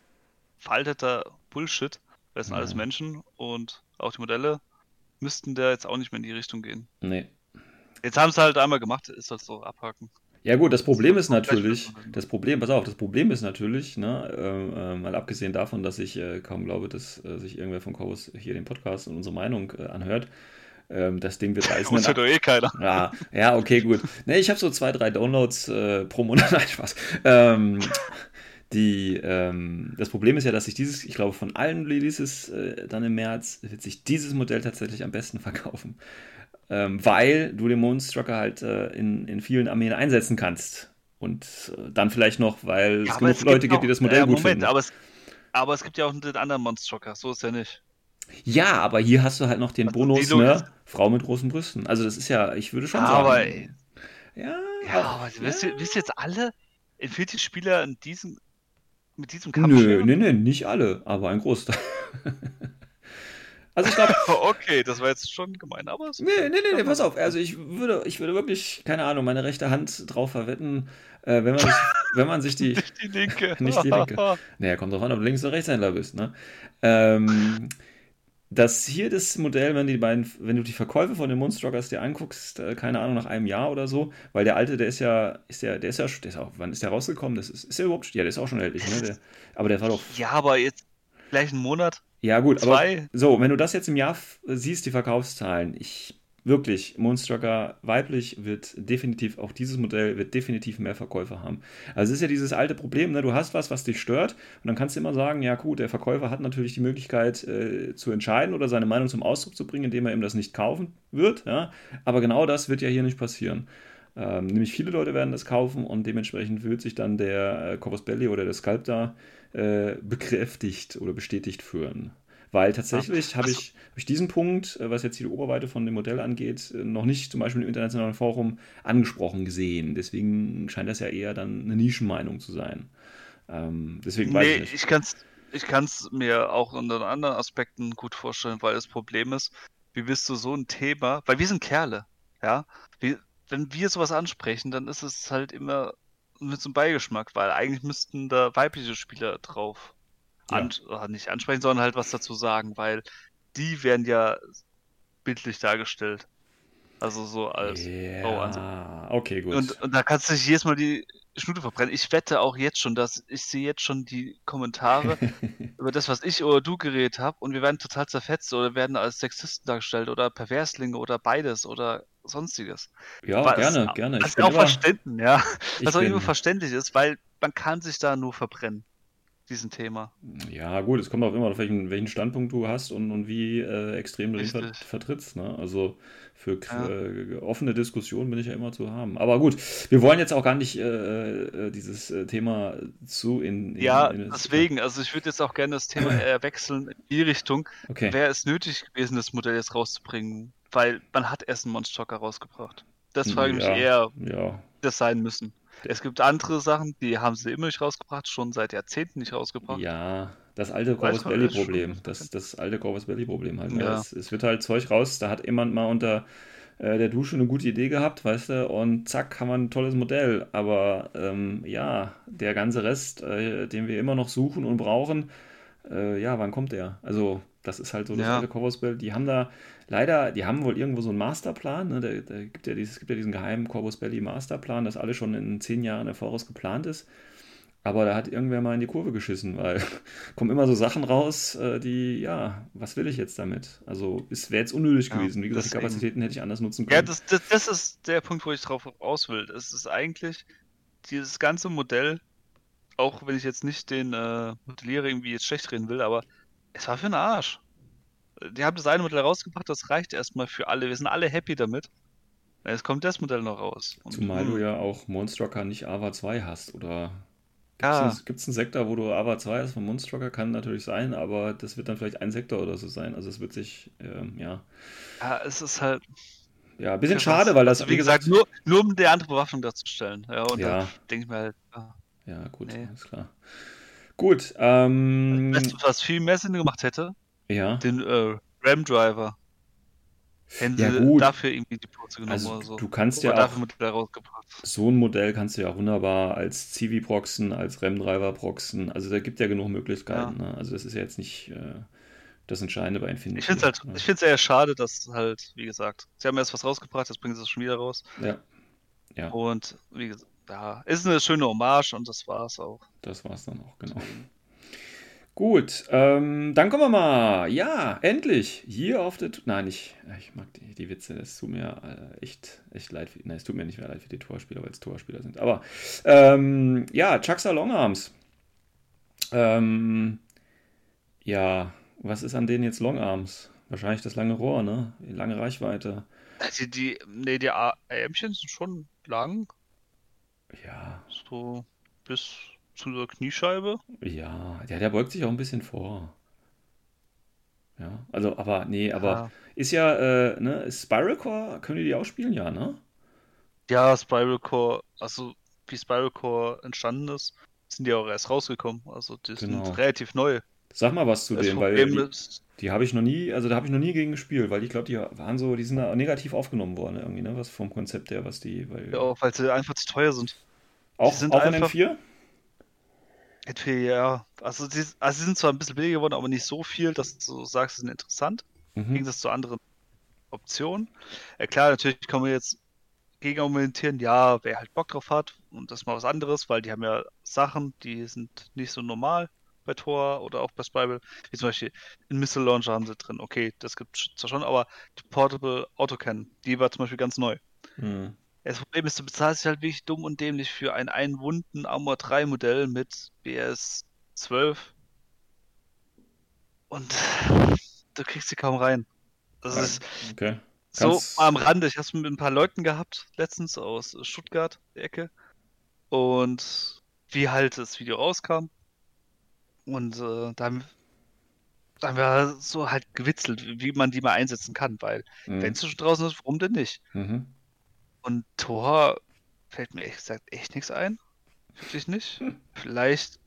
veralteter Bullshit. Das sind
Ja.
alles Menschen und auch die Modelle müssten da jetzt auch nicht mehr in die Richtung gehen.
Nee.
Jetzt haben sie halt einmal gemacht, ist das so abhaken.
Ja gut, das Problem ist natürlich, das Problem, pass auf, das Problem ist natürlich, ne, äh, äh, mal abgesehen davon, dass ich äh, kaum glaube, dass äh, sich irgendwer von Kobus hier den Podcast und unsere Meinung äh, anhört, ähm, das Ding wird reißen.
Uns hört doch eh keiner.
Ja, ja, okay, gut. Ne, ich habe so zwei, drei Downloads pro Monat. Nein, Spaß. Ähm, die, ähm, das Problem ist ja, dass sich dieses, ich glaube, von allen Releases äh, dann im März wird sich dieses Modell tatsächlich am besten verkaufen. Ähm, weil du den Moonstrucker halt äh, in, in vielen Armeen einsetzen kannst. Und äh, dann vielleicht noch, weil es
Ja, aber
genug
es
Leute
gibt
gibt, die
auch-
das Modell
ja,
gut
Moment,
finden.
Aber es, aber es gibt ja auch den anderen Monstrocker, so ist ja nicht.
Ja, aber hier hast du halt noch den
Also
Bonus, ne? Frau mit großen Brüsten. Also das ist ja, ich würde schon
Ja,
sagen.
aber
ja,
Ja,
auch-
aber wisst ihr, wisst ihr jetzt alle Infinity-Spieler in diesem, mit diesem
Nö,
Kampfschirm?
nee, nee, nicht alle, aber ein Großteil. also ich glaube,
Okay, das war jetzt schon gemein, aber es
nee, nee, nee, nee, pass auf. Also ich würde, ich würde wirklich, keine Ahnung, meine rechte Hand drauf verwetten, äh, wenn man sich, wenn man sich die,
nicht die Linke.
Nicht die Linke. naja, kommt drauf an, ob du Links- oder Rechtshändler bist, ne? Ähm, dass hier das Modell, wenn die beiden, wenn du die Verkäufe von den Moonstruckers dir anguckst, äh, keine Ahnung, nach einem Jahr oder so, weil der alte, der ist ja, ist der, der ist ja, der ist auch, wann ist der rausgekommen? Das ist, ist der überhaupt, ja, der ist auch schon ältlich, ne? Der, aber der war doch,
ja, aber jetzt gleich einen Monat.
ja gut, aber
Zwei.
so, wenn du das jetzt im Jahr siehst, die Verkaufszahlen, ich, wirklich, Moonstrucker weiblich wird definitiv, auch dieses Modell wird definitiv mehr Verkäufe haben. Also es ist ja dieses alte Problem, ne? du hast was, was dich stört und dann kannst du immer sagen, ja gut, der Verkäufer hat natürlich die Möglichkeit äh, zu entscheiden oder seine Meinung zum Ausdruck zu bringen, indem er ihm das nicht kaufen wird, ja? aber genau das wird ja hier nicht passieren. Ähm, nämlich viele Leute werden das kaufen und dementsprechend wird sich dann der äh, Corvus Belli oder der Sculptor äh, bekräftigt oder bestätigt führen. Weil tatsächlich habe
Also-
ich, hab ich diesen Punkt, äh, was jetzt die Oberweite von dem Modell angeht, äh, noch nicht zum Beispiel im internationalen Forum angesprochen gesehen. Deswegen scheint das ja eher dann eine Nischenmeinung zu sein. Ähm, deswegen weiß
Nee,
ich nicht.
ich kann's, ich kann's mir auch unter anderen Aspekten gut vorstellen, weil das Problem ist, wie bist du so ein Thema, weil wir sind Kerle, ja. Wir, wenn wir sowas ansprechen, dann ist es halt immer mit so einem Beigeschmack, weil eigentlich müssten da weibliche Spieler drauf
Ja.
An, oder nicht ansprechen, sondern halt was dazu sagen, weil die werden ja bildlich dargestellt. Also so als an sich.
Ja, okay, gut.
Und, und da kannst du dich jedes Mal die Schnute verbrennen. Ich wette auch jetzt schon, dass ich sehe jetzt schon die Kommentare über das, was ich oder du geredet habe und wir werden total zerfetzt oder werden als Sexisten dargestellt oder Perverslinge oder beides oder sonstiges.
ja,
Was-
gerne, gerne.
Was
Ich bin
auch
immer,
verständlich, ja. Was auch immer verständlich ist, weil man kann sich da nur verbrennen, diesen Thema.
Ja, gut, es kommt auch immer auf welchen, welchen Standpunkt du hast und, und wie äh, extrem du den
Richtig.
vertrittst. Ne? Also für
Ja.
äh, offene Diskussionen bin ich ja immer zu haben. Aber gut, wir wollen jetzt auch gar nicht äh, äh, dieses äh, Thema zu in. in
Ja,
in,
deswegen, also ich würde jetzt auch gerne das Thema wechseln in die Richtung.
Okay.
Wäre es nötig gewesen, das Modell jetzt rauszubringen? Weil man hat erst einen Monstocker rausgebracht. Das frage ich mich
Ja.
eher,
Ja,
das sein müssen. Es gibt andere Sachen, die haben sie immer nicht rausgebracht, schon seit Jahrzehnten nicht rausgebracht.
Ja, das alte Corvus Belli
schon
Problem. Das, das alte Corvus Belli Problem halt. ne?
Ja.
Es, es wird halt Zeug raus, da hat jemand mal unter äh, der Dusche eine gute Idee gehabt, weißt du, und zack, haben wir ein tolles Modell. Aber ähm, ja, der ganze Rest, äh, den wir immer noch suchen und brauchen, äh, ja, wann kommt der? Also, das ist halt so das
Ja.
alte Corvus Belli. Die haben da leider, die haben wohl irgendwo so einen Masterplan, ne? Da, da gibt ja dieses, es gibt ja diesen geheimen Corvus Belli Masterplan, das alles schon in zehn Jahren im Voraus geplant ist. Aber da hat irgendwer mal in die Kurve geschissen, weil kommen immer so Sachen raus, äh, die, ja, was will ich jetzt damit? Also, es wäre jetzt unnötig
Ja,
gewesen. Wie gesagt, die. Kapazitäten hätte ich anders nutzen
Ja,
können.
das, das, das ist der Punkt, wo ich drauf raus will. Es ist eigentlich dieses ganze Modell, auch wenn ich jetzt nicht den äh, Modellierer irgendwie jetzt schlecht reden will, aber es war für den Arsch. Die haben das eine Modell rausgebracht, das reicht erstmal für alle. Wir sind alle happy damit. Jetzt kommt das Modell noch raus. Und,
Zumal du
hm,
ja auch Monstrucker nicht Ava 2 hast, oder? Gibt es einen Sektor, wo du Ava 2 hast von Monstrucker? Kann natürlich sein, aber das wird dann vielleicht ein Sektor oder so sein. Also es wird sich, ähm, ja,
ja, es ist halt.
ja, ein bisschen schade,
was.
weil das,
Also, wie gesagt, nur, nur um die andere Bewaffnung darzustellen. Ja, und
Ja.
denke ich mir halt, ja.
ja, gut,
Nee.
ist klar. Gut, ähm,
Weißt du, was viel mehr Sinn gemacht hätte?
Ja,
Den äh, RAM-Driver. Hätten
Ja,
sie
gut.
dafür irgendwie die Purze genommen
Also,
oder so.
du kannst
Oder
ja auch- so ein Modell kannst du ja wunderbar als Civi proxen, als RAM-Driver proxen. Also da gibt ja genug Möglichkeiten. Ne? Also das ist ja jetzt nicht äh, das Entscheidende bei Infinity.
Ich finde es halt,
ne?
ich finde es eher schade, dass halt, wie gesagt, sie haben erst was rausgebracht, jetzt bringen sie es schon wieder raus.
Ja, ja,
Und wie gesagt, ja, ist eine schöne Hommage und das war's auch.
das war's dann auch, genau. Gut, ähm, dann kommen wir mal. Ja, endlich. Hier auf der. Nein, ich, ich mag die, die Witze. Es tut mir äh, echt, echt leid. Für, nein, es tut mir nicht mehr leid für die Torspieler, weil es Torspieler sind. Aber ähm, ja, Chucksa Longarms. Ähm, ja, was ist an denen jetzt Longarms? Wahrscheinlich das lange Rohr, ne? Die lange Reichweite.
Die, die, nee, die Ärmchen sind schon lang,
Ja,
so bis zur Kniescheibe.
ja, der, der beugt sich auch ein bisschen vor. Ja, also, aber, nee, aber.
Ja.
Ist ja, äh, ne, Spiral Core, können die die auch spielen? Ja, ne?
Ja, Spiral Core, also wie Spiral Core entstanden ist, sind die auch erst rausgekommen. Also die sind
Genau.
relativ neu.
Sag mal was zu
Das
denen, weil
Problem
die,
ist,
die habe ich noch nie, also da habe ich noch nie gegen gespielt, weil ich glaube, die waren so, die sind da negativ aufgenommen worden irgendwie, ne? Was vom Konzept her, was die, weil
ja, auch weil sie einfach zu teuer sind.
auch,
die sind
auch in
einfach-
M4?
Etwa, ja. Also die, also sie sind zwar ein bisschen billiger geworden, aber nicht so viel, dass du sagst, sie sind interessant. Im
Mhm.
Gegensatz zu anderen Optionen. Ja, klar, natürlich kann man jetzt gegen argumentieren, ja, wer halt Bock drauf hat und das ist mal was anderes, weil die haben ja Sachen, die sind nicht so normal bei Tor oder auch bei Spiral. Wie zum Beispiel einen Missile Launcher haben sie drin. Okay, das gibt es zwar schon, aber die Portable Autocannon, die war zum Beispiel ganz neu.
Mhm.
Das Problem ist, du bezahlst dich halt wirklich dumm und dämlich für ein einwunden Armor 3 Modell mit BS 12 und du kriegst sie kaum rein. Das ist
Okay.
so am Rande. Ich habe es mit ein paar Leuten gehabt, letztens aus Stuttgart, der Ecke. Und wie halt das Video rauskam. Und äh, da haben, haben wir so halt gewitzelt, wie man die mal einsetzen kann, weil
Mhm.
wenn es schon draußen ist, warum denn nicht?
Mhm.
Und Tor fällt mir ehrlich gesagt echt nichts ein. Wirklich nicht. Vielleicht,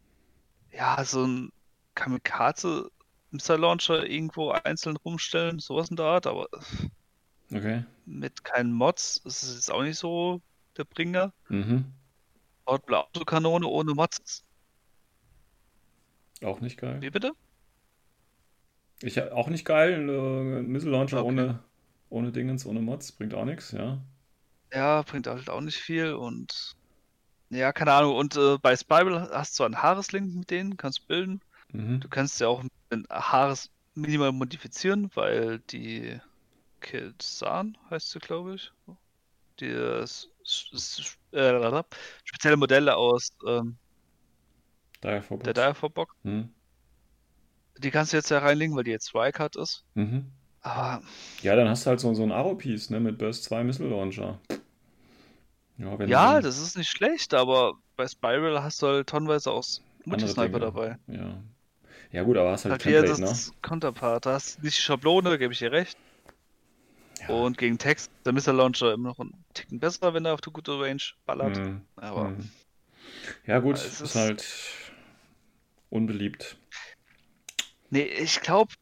ja, so ein Kamikaze Missile Launcher irgendwo einzeln rumstellen, sowas in der Art, aber
Okay.
mit keinen Mods ist es jetzt auch nicht so der Bringer.
Mhm.
Portable Autokanone ohne Mods.
Auch nicht geil.
Wie bitte?
Ich auch nicht geil. Äh, Missile Launcher
Okay.
ohne, ohne Dingens, ohne Mods, bringt auch nichts, ja.
Ja, bringt halt auch nicht viel und ja, keine Ahnung. Und äh, bei Spiral hast du einen Haareslink mit denen, kannst bilden.
Mhm.
Du kannst ja auch den Haares minimal modifizieren, weil die Kizan heißt sie, glaube ich. Die s- äh, spezielle Modelle aus ähm, der Direfall Box.
Mhm.
Die kannst du jetzt ja reinlegen, weil die jetzt Striker ist.
Mhm.
Aber
Ja, dann hast du halt so, so ein Aro-Piece, ne, mit Burst 2 Missile Launcher. Ja,
ja, das ist nicht schlecht, aber bei Spiral hast du halt tonnenweise auch Multisniper dabei.
Ja. Ja, gut, aber hast halt
Halt wieder
Template, ne?
das Counterpart. Da hast nicht die Schablone, da gebe ich dir recht. Ja. Und gegen Text, der Missile Launcher immer noch ein Ticken besser, wenn er auf die gute Range ballert. Mhm. Aber. Mhm.
Ja, gut, ist, ist halt unbeliebt.
Nee, ich glaube,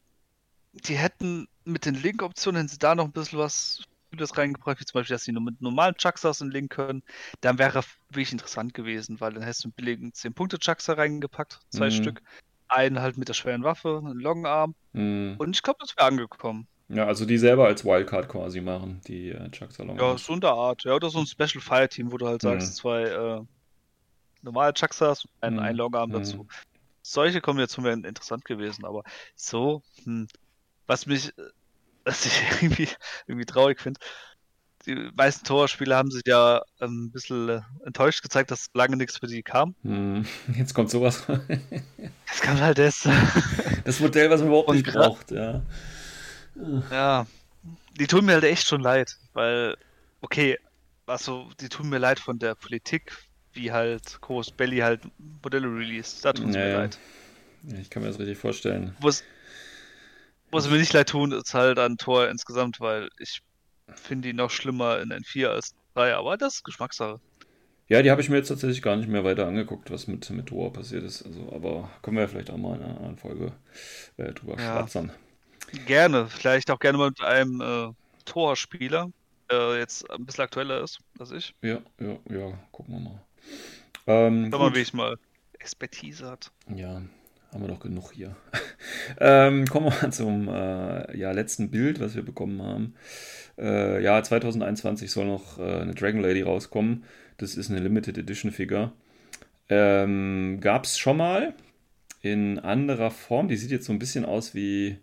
die hätten mit den Link-Optionen, wenn sie da noch ein bisschen was Gutes reingebracht, wie zum Beispiel, dass sie nur mit normalen Chucksers Link können, dann wäre wirklich interessant gewesen, weil dann hättest du einen billigen 10-Punkte-Chuckser reingepackt, zwei mhm. Stück. Einen halt mit der schweren Waffe, einen Longarm. Mhm. Und ich glaube, das wäre angekommen.
Ja, also die selber als Wildcard quasi machen, die äh, Chuckser
Longarm. Ja, so in der Art. Ja, oder so ein Special Fire Team, wo du halt sagst, mhm. zwei äh, normale Chucksers und einen, mhm. einen Longarm dazu. Mhm. Solche Kombinationen wären interessant gewesen, aber so, hm, was mich was ich irgendwie, irgendwie traurig finde. Die meisten Torspieler haben sich ja ähm, ein bisschen äh, enttäuscht gezeigt, dass lange nichts für die kam.
Hm, jetzt kommt sowas.
Jetzt kam halt das.
Das Modell, was man überhaupt nicht braucht, ja.
Ja, die tun mir halt echt schon leid, weil, okay, also die tun mir leid von der Politik, wie halt Chorus Belly halt Modelle released. Da tut es
naja.
mir leid.
Ja, ich kann mir das richtig vorstellen.
Wo es was mir nicht leid tun, ist halt an Tor insgesamt, weil ich finde ihn noch schlimmer in N4 als 3, aber das ist Geschmackssache.
Ja, die habe ich mir jetzt tatsächlich gar nicht mehr weiter angeguckt, was mit, mit Tor passiert ist. Also, aber können wir ja vielleicht auch mal in einer anderen Folge äh, drüber ja. schwatzern.
Gerne, vielleicht auch gerne mal mit einem äh, Torspieler, der jetzt ein bisschen aktueller ist als ich.
Ja, ja, ja, gucken wir mal.
Ähm, Schau mal, wie ich mal Expertise hat.
Ja, haben wir doch genug hier. ähm, kommen wir mal zum äh, ja, letzten Bild, was wir bekommen haben. Äh, ja, 2021 soll noch äh, eine Dragon Lady rauskommen. Das ist eine Limited Edition Figure. Ähm, Gab es schon mal in anderer Form. Die sieht jetzt so ein bisschen aus wie,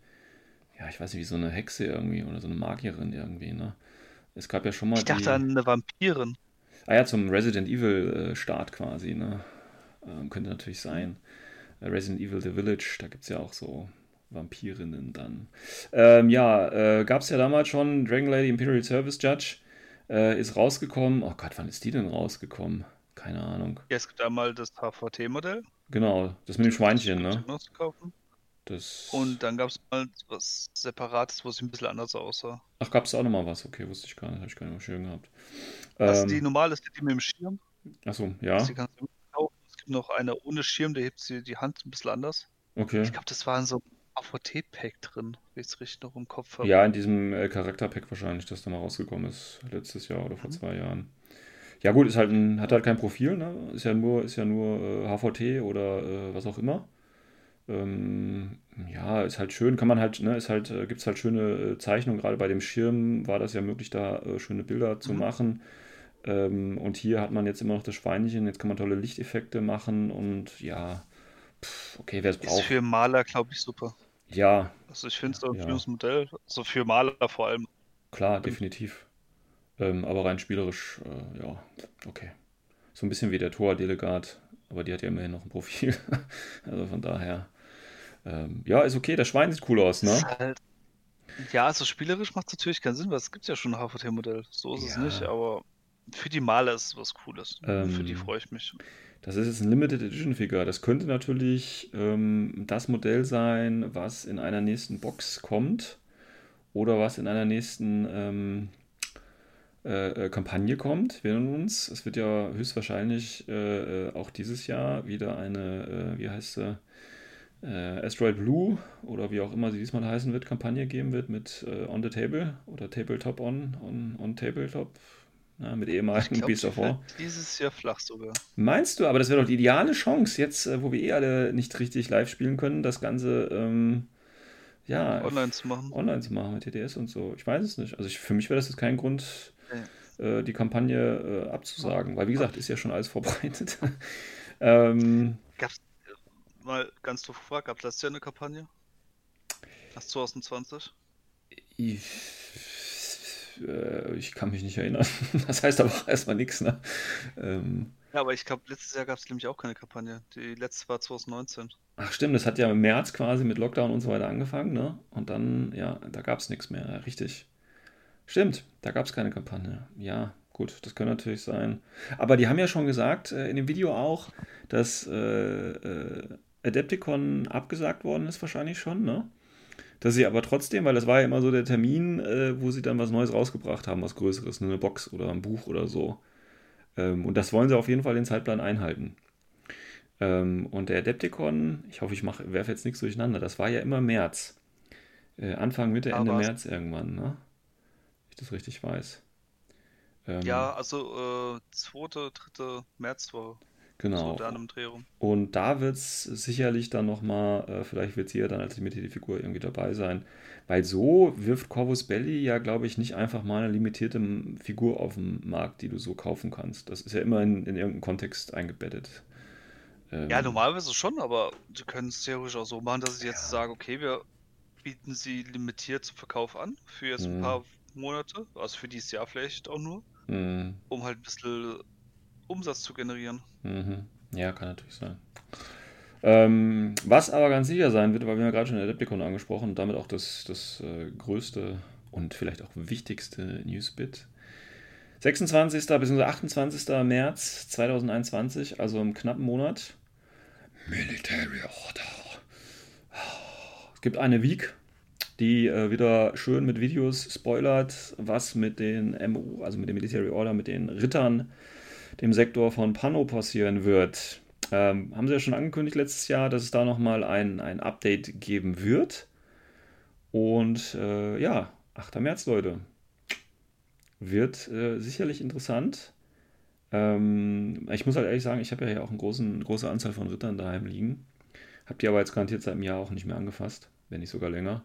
ja, ich weiß nicht, wie so eine Hexe irgendwie oder so eine Magierin irgendwie. Ne? Es gab ja schon mal.
Ich dachte die... an eine Vampirin.
Ah ja, zum Resident Evil äh, Start quasi. Ne? Ähm, könnte natürlich sein. Resident Evil The Village, da gibt es ja auch so Vampirinnen dann. Ähm, ja, äh, gab es ja damals schon Dragon Lady Imperial Service Judge. Äh, ist rausgekommen. Oh Gott, wann ist die denn rausgekommen? Keine Ahnung.
Ja, es gibt einmal das HVT-Modell.
Genau, das mit dem Schweinchen, ne?
Das... Und dann gab es mal was Separates, wo es ein bisschen anders aussah.
Ach, gab es auch nochmal was? Okay, wusste ich gar nicht, habe ich gar nicht mehr schön gehabt.
Das ähm, die normale ist die mit dem Schirm.
Achso, ja. Die kannst du
noch eine ohne Schirm, der hebt sie die Hand ein bisschen anders.
Okay.
Ich glaube, das war in so einem AVT-Pack drin, wenn ich es richtig noch im Kopf habe.
Ja, in diesem äh, Charakter-Pack wahrscheinlich, das da mal rausgekommen ist, letztes Jahr oder vor mhm. zwei Jahren. Ja gut, ist halt ein, hat halt kein Profil, ne? Ist ja nur, ist ja nur äh, HVT oder äh, was auch immer. Ähm, ja, ist halt schön, kann man halt, ne, ist halt, äh, gibt es halt schöne äh, Zeichnungen, gerade bei dem Schirm war das ja möglich, da äh, schöne Bilder zu mhm. machen. Ähm, und hier hat man jetzt immer noch das Schweinchen, jetzt kann man tolle Lichteffekte machen und ja, pff, okay, wer es braucht.
Ist für Maler, glaube ich, super.
Ja.
Also ich finde es ein ja. schönes Modell, so für Maler vor allem.
Klar, definitiv. Ähm, aber rein spielerisch, äh, ja, okay. So ein bisschen wie der Tor-Delegat, aber die hat ja immerhin noch ein Profil. also von daher, ähm, ja, ist okay. Das Schwein sieht cool aus, ne? Halt,
ja, also spielerisch macht es natürlich keinen Sinn, weil es gibt ja schon ein HVT-Modell. So ist ja. es nicht, aber für die Maler ist es was Cooles. Ähm, für die freue ich mich.
Das ist jetzt ein Limited Edition Figure. Das könnte natürlich ähm, das Modell sein, was in einer nächsten Box kommt oder was in einer nächsten ähm, äh, äh Kampagne kommt. Wir erinnern uns, es wird ja höchstwahrscheinlich äh, äh auch dieses Jahr wieder eine, äh, wie heißt sie, äh, Asteroid Blue oder wie auch immer sie diesmal heißen wird, Kampagne geben wird mit On the Table oder Tabletop On, On, on Tabletop ja, mit ehemaligen glaub, Beast of War.
Dieses Jahr flach sogar.
Meinst du, aber das wäre doch die ideale Chance, jetzt, äh, wo wir eh alle nicht richtig live spielen können, das Ganze ähm, ja,
online zu machen.
Online zu machen mit TTS und so. Ich weiß es nicht. Also ich, für mich wäre das jetzt kein Grund, nee. äh, die Kampagne äh, abzusagen, weil wie gesagt, ist ja schon alles vorbereitet. ähm,
Gab's äh, mal ganz doof gefragt, gab es letztes Jahr eine Kampagne? Das 2020?
Ich äh, ich kann mich nicht erinnern. Das heißt aber auch erstmal nichts, ne? Ähm,
ja, aber ich glaube, letztes Jahr gab es nämlich auch keine Kampagne. Die letzte war 2019.
Ach stimmt, das hat ja im März quasi mit Lockdown und so weiter angefangen, ne? Und dann, ja, da gab es nichts mehr, ja, richtig. Stimmt, da gab es keine Kampagne. Ja, gut, das könnte natürlich sein. Aber die haben ja schon gesagt, äh, in dem Video auch, dass äh, äh, Adepticon abgesagt worden ist, wahrscheinlich schon, ne? Dass sie aber trotzdem, weil das war ja immer so der Termin, äh, wo sie dann was Neues rausgebracht haben, was Größeres, eine Box oder ein Buch oder so. Ähm, und das wollen sie auf jeden Fall den Zeitplan einhalten. Ähm, und der Adepticon, ich hoffe, ich werfe jetzt nichts durcheinander, das war ja immer März. Äh, Anfang, Mitte, Ende März irgendwann, ne? Wenn ich das richtig weiß.
Ähm, ja, also äh, 2., 3. März war
Genau. So und da wird es sicherlich dann nochmal, äh, vielleicht wird sie ja dann als limitierte Figur irgendwie dabei sein. Weil so wirft Corvus Belli ja, glaube ich, nicht einfach mal eine limitierte Figur auf den Markt, die du so kaufen kannst. Das ist ja immer in, in irgendeinen Kontext eingebettet.
Ähm, ja, normalerweise schon, aber du können es theoretisch auch so machen, dass ich jetzt ja. sage, okay, wir bieten sie limitiert zum Verkauf an für jetzt ein mhm. paar Monate, also für dieses Jahr vielleicht auch nur, mhm. um halt ein bisschen Umsatz zu generieren.
Mhm. Ja, kann natürlich sein. Ähm, was aber ganz sicher sein wird, weil wir haben ja gerade schon Adepticon angesprochen und damit auch das, das äh, größte und vielleicht auch wichtigste Newsbit. 26. bzw. 28. März 2021, also im knappen Monat. Military Order. Es gibt eine Week, die äh, wieder schön mit Videos spoilert, was mit den MO, also mit dem Military Order, mit den Rittern dem Sektor von Pano passieren wird. Ähm, haben sie ja schon angekündigt letztes Jahr, dass es da nochmal ein, ein Update geben wird. Und äh, ja, 8. März, Leute. Wird äh, sicherlich interessant. Ähm, ich muss halt ehrlich sagen, ich habe ja hier auch einen großen, eine große Anzahl von Rittern daheim liegen. Hab die aber jetzt garantiert seit einem Jahr auch nicht mehr angefasst, wenn nicht sogar länger.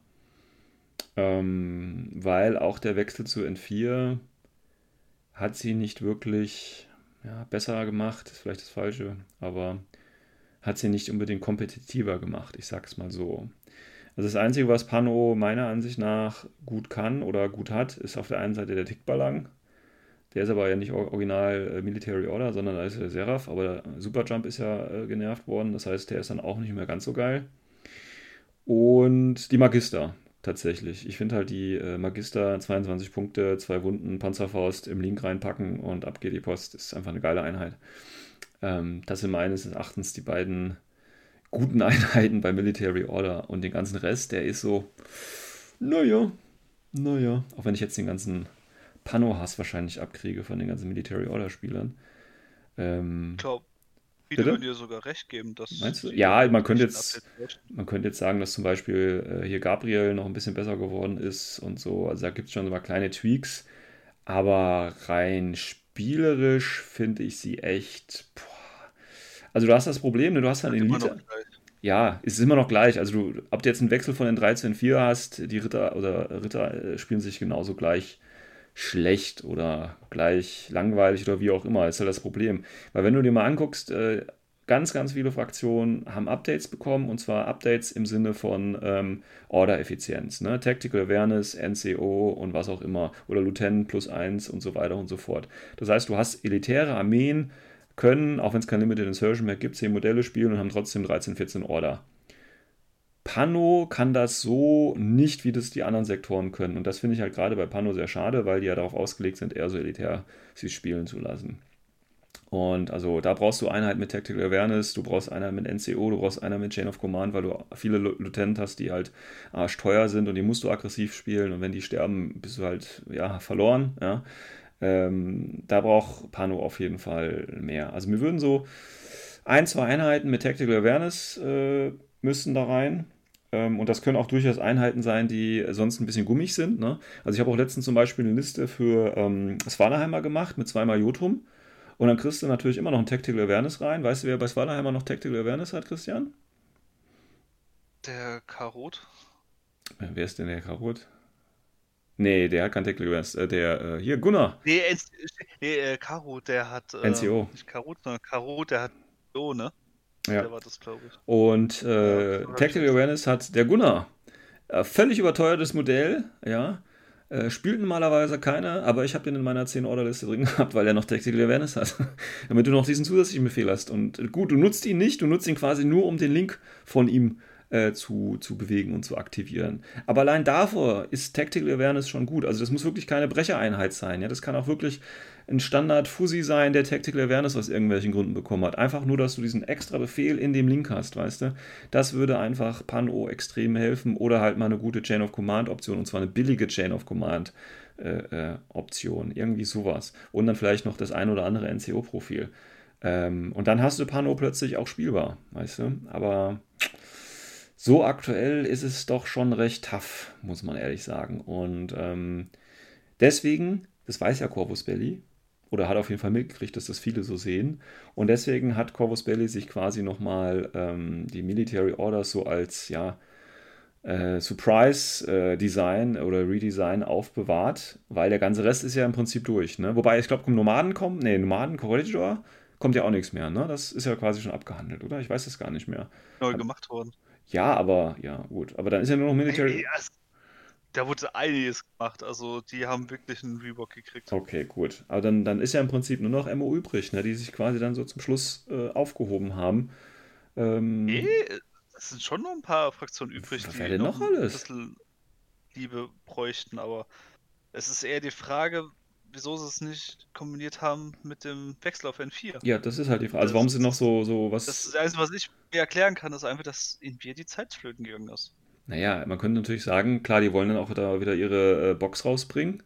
Ähm, weil auch der Wechsel zu N4 hat sie nicht wirklich ja, besser gemacht, ist vielleicht das Falsche, aber hat sie nicht unbedingt kompetitiver gemacht, ich sag's mal so. Also das Einzige, was Pano meiner Ansicht nach gut kann oder gut hat, ist auf der einen Seite der Tickballang. Der ist aber ja nicht original äh, Military Order, sondern da ist der Seraph, aber der Superjump ist ja äh, genervt worden, das heißt, der ist dann auch nicht mehr ganz so geil. Und die Magister tatsächlich. Ich finde halt die äh, Magister 22 Punkte, zwei Wunden, Panzerfaust im Link reinpacken und ab geht die Post. Ist einfach eine geile Einheit. Ähm, das sind meines Erachtens die beiden guten Einheiten bei Military Order und den ganzen Rest, der ist so, naja, naja. Auch wenn ich jetzt den ganzen Pano-Hass wahrscheinlich abkriege von den ganzen Military Order-Spielern.
Ähm, ich Viele würden dir sogar recht geben, dass.
Meinst du? Ja, man könnte jetzt, man könnte jetzt sagen, dass zum Beispiel äh, hier Gabriel noch ein bisschen besser geworden ist und so. Also da gibt es schon so mal kleine Tweaks. Aber rein spielerisch finde ich sie echt. Boah. Also du hast das Problem, ne? du hast halt den Elite. Ja, es ist immer noch gleich. Also du, ob du jetzt einen Wechsel von den 13 4 hast, die Ritter oder Ritter äh, spielen sich genauso gleich schlecht oder gleich langweilig oder wie auch immer, ist halt das Problem. Weil wenn du dir mal anguckst, äh, ganz, ganz viele Fraktionen haben Updates bekommen und zwar Updates im Sinne von ähm, Order-Effizienz, ne? Tactical Awareness, NCO und was auch immer oder Lieutenant plus 1 und so weiter und so fort. Das heißt, du hast elitäre Armeen, können, auch wenn es kein Limited Insertion mehr gibt, 10 Modelle spielen und haben trotzdem 13, 14 Order. Pano kann das so nicht, wie das die anderen Sektoren können. Und das finde ich halt gerade bei Pano sehr schade, weil die ja darauf ausgelegt sind, eher so elitär sie spielen zu lassen. Und also da brauchst du Einheit mit Tactical Awareness, du brauchst Einheit mit NCO, du brauchst Einheit mit Chain of Command, weil du viele Lieutenant hast, die halt arschteuer sind und die musst du aggressiv spielen und wenn die sterben, bist du halt ja verloren. Ja. Ähm, da braucht Pano auf jeden Fall mehr. Also mir würden so ein, zwei Einheiten mit Tactical Awareness äh, müssten da rein. Ähm, und das können auch durchaus Einheiten sein, die sonst ein bisschen gummig sind. Ne? Also ich habe auch letztens zum Beispiel eine Liste für ähm, Svalaheimer gemacht mit zweimal Jotrum. Und dann kriegst du natürlich immer noch ein Tactical Awareness rein. Weißt du, wer bei Svalaheimer noch Tactical Awareness hat, Christian?
Der Karot.
Äh, wer ist denn der Karot? Nee, der hat kein Tactical Awareness. Äh, der, äh, hier, Gunnar.
Nee, nee äh, Karot, der hat.
Äh, NCO.
Nicht Karot, sondern Karot, der hat O, ne?
Ja. Der war das, glaube ich. Und äh, ja, Tactical Awareness hat der Gunnar. Äh, völlig überteuertes Modell, ja. Äh, spielt normalerweise keiner, aber ich habe den in meiner 10-Order-Liste drin gehabt, weil er noch Tactical Awareness hat. Damit du noch diesen zusätzlichen Befehl hast. Und gut, du nutzt ihn nicht, du nutzt ihn quasi nur, um den Link von ihm äh, zu, zu bewegen und zu aktivieren. Aber allein davor ist Tactical Awareness schon gut. Also das muss wirklich keine Brechereinheit sein. Ja? Das kann auch wirklich ein Standard-Fuzzy sein, der Tactical Awareness aus irgendwelchen Gründen bekommen hat. Einfach nur, dass du diesen extra Befehl in dem Link hast, weißt du? Das würde einfach Pan-O extrem helfen oder halt mal eine gute Chain of Command-Option und zwar eine billige Chain of Command. Äh, äh, Option, irgendwie sowas. Und dann vielleicht noch das ein oder andere NCO-Profil. Ähm, und dann hast du Pano plötzlich auch spielbar, weißt du? Aber so aktuell ist es doch schon recht tough, muss man ehrlich sagen. Und ähm, deswegen, das weiß ja Corvus Belly, oder hat auf jeden Fall mitgekriegt, dass das viele so sehen. Und deswegen hat Corvus Belly sich quasi nochmal ähm, die Military Orders so als, ja, äh, Surprise-Design äh, oder Redesign aufbewahrt, weil der ganze Rest ist ja im Prinzip durch. Ne? Wobei, ich glaube, Nomaden kommen, nee, Nomaden Corridor kommt ja auch nichts mehr. Ne? Das ist ja quasi schon abgehandelt, oder? Ich weiß es gar nicht mehr.
Neu gemacht worden.
Ja, aber, ja, gut. Aber dann ist ja nur noch Military. Hey,
da wurde einiges gemacht. Also, die haben wirklich einen Reebok gekriegt.
Okay, gut. Aber dann, dann ist ja im Prinzip nur noch MO übrig, ne? die sich quasi dann so zum Schluss äh, aufgehoben haben.
Ähm, nee, es sind schon noch ein paar Fraktionen übrig,
Was die noch, noch alles? ein
bisschen Liebe bräuchten, aber es ist eher die Frage, wieso sie es nicht kombiniert haben mit dem Wechsel auf N4.
Ja, das ist halt die Frage. Also warum sie noch so, so was.
Das, ist das Einzige, was ich mir erklären kann, ist einfach, dass in mir die Zeit flöten gegangen ist.
Naja, man könnte natürlich sagen, klar, die wollen dann auch wieder, wieder ihre äh, Box rausbringen.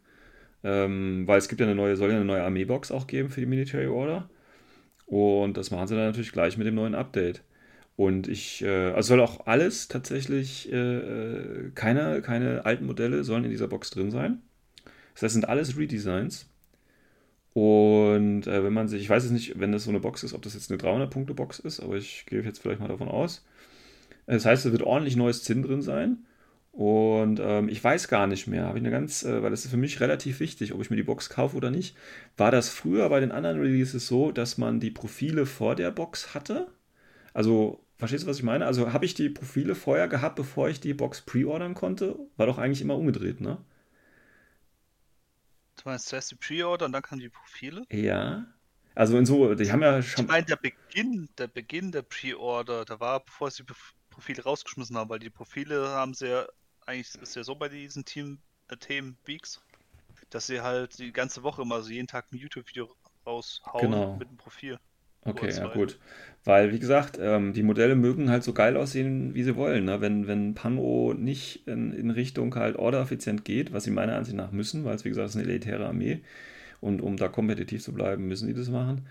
Ähm, weil es gibt ja eine neue, soll ja eine neue Armeebox auch geben für die Military Order. Und das machen sie dann natürlich gleich mit dem neuen Update. Und ich, äh, also soll auch alles tatsächlich, äh, äh, keine, keine alten Modelle sollen in dieser Box drin sein. Das heißt, sind alles Redesigns. Und äh, wenn man sich, ich weiß jetzt nicht, wenn das so eine Box ist, ob das jetzt eine 300-Punkte-Box ist, aber ich gehe jetzt vielleicht mal davon aus. Das heißt, es wird ordentlich neues Zinn drin sein. Und ähm, ich weiß gar nicht mehr, habe ich eine ganz, äh, weil das ist für mich relativ wichtig, ob ich mir die Box kaufe oder nicht. War das früher bei den anderen Releases so, dass man die Profile vor der Box hatte? Also, verstehst du, was ich meine? Also, habe ich die Profile vorher gehabt, bevor ich die Box pre-ordern konnte? War doch eigentlich immer umgedreht, ne?
Du meinst zuerst die Pre-Order und dann kamen die Profile?
Ja. Also in so, die haben ja
schon. Ich meine, der Beginn, der Beginn der Pre-Order, da war, bevor sie die Profile rausgeschmissen haben, weil die Profile haben sie ja, eigentlich ist ja so bei diesen Team, äh, Themen Weeks, dass sie halt die ganze Woche immer so jeden Tag ein YouTube-Video raushauen
genau.
mit dem Profil.
Okay, ja gut. Weil, wie gesagt, ähm, die Modelle mögen halt so geil aussehen, wie sie wollen. Ne? Wenn, wenn Pano nicht in, in Richtung halt ordereffizient geht, was sie meiner Ansicht nach müssen, weil es, wie gesagt, ist eine elitäre Armee und um da kompetitiv zu bleiben, müssen die das machen.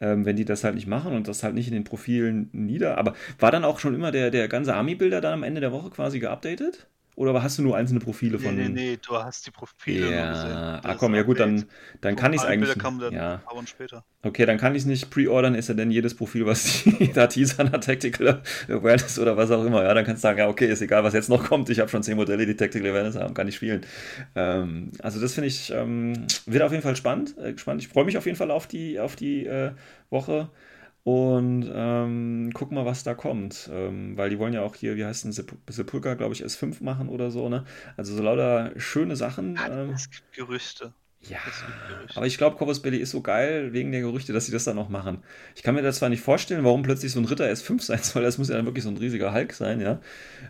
Ähm, wenn die das halt nicht machen und das halt nicht in den Profilen nieder. Aber war dann auch schon immer der, der ganze Army-Bilder dann am Ende der Woche quasi geupdatet? Oder hast du nur einzelne Profile von.
Nee, nee, nee, du hast die Profile
ja. gesehen. Ah, komm, ja gut, dann, dann kann ich es eigentlich.
Kommen dann
ja.
ein paar später.
Okay, dann kann ich es nicht pre-ordern, ist ja denn jedes Profil, was die da teasern hat, Tactical Awareness oder was auch immer. Ja, dann kannst du sagen, ja, okay, ist egal, was jetzt noch kommt. Ich habe schon zehn Modelle, die Tactical Awareness haben, kann ich spielen. Ähm, also, das finde ich, ähm, wird auf jeden Fall spannend. Äh, gespannt. Ich freue mich auf jeden Fall auf die, auf die äh, Woche. Und ähm, guck mal, was da kommt. Ähm, weil die wollen ja auch hier, wie heißt denn Sepulka, glaube ich, S5 machen oder so, ne? Also so lauter schöne Sachen.
Ähm, es gibt Gerüchte.
Ja, aber ich glaube, Corvus Belly ist so geil wegen der Gerüchte, dass sie das dann noch machen. Ich kann mir das zwar nicht vorstellen, warum plötzlich so ein Ritter S5 sein soll. Das muss ja dann wirklich so ein riesiger Hulk sein, ja.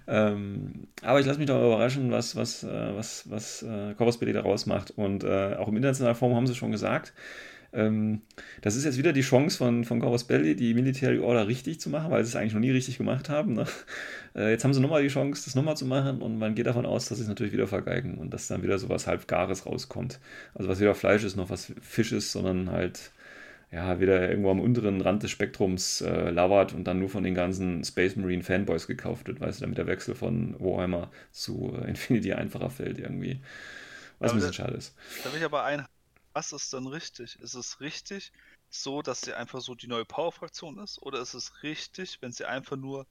Ähm, aber ich lasse mich doch überraschen, was, was, äh, was, was äh, Corvus Belly daraus macht. Und äh, auch im internationalen Form haben sie schon gesagt, ähm, das ist jetzt wieder die Chance von, von Corvus Belli, die Military Order richtig zu machen, weil sie es eigentlich noch nie richtig gemacht haben. Ne? Äh, jetzt haben sie nochmal die Chance, das nochmal zu machen und man geht davon aus, dass sie es natürlich wieder vergeigen und dass dann wieder so was halbgares rauskommt. Also was wieder Fleisch ist, noch was Fisch ist, sondern halt ja, wieder irgendwo am unteren Rand des Spektrums äh, lauert und dann nur von den ganzen Space Marine Fanboys gekauft wird, weißt du, damit der Wechsel von Warhammer zu äh, Infinity einfacher fällt irgendwie. Was ein bisschen schade ist.
Da will ich aber ein was ist dann richtig? Ist es richtig so, dass sie einfach so die neue Power-Fraktion ist? Oder ist es richtig, wenn sie einfach nur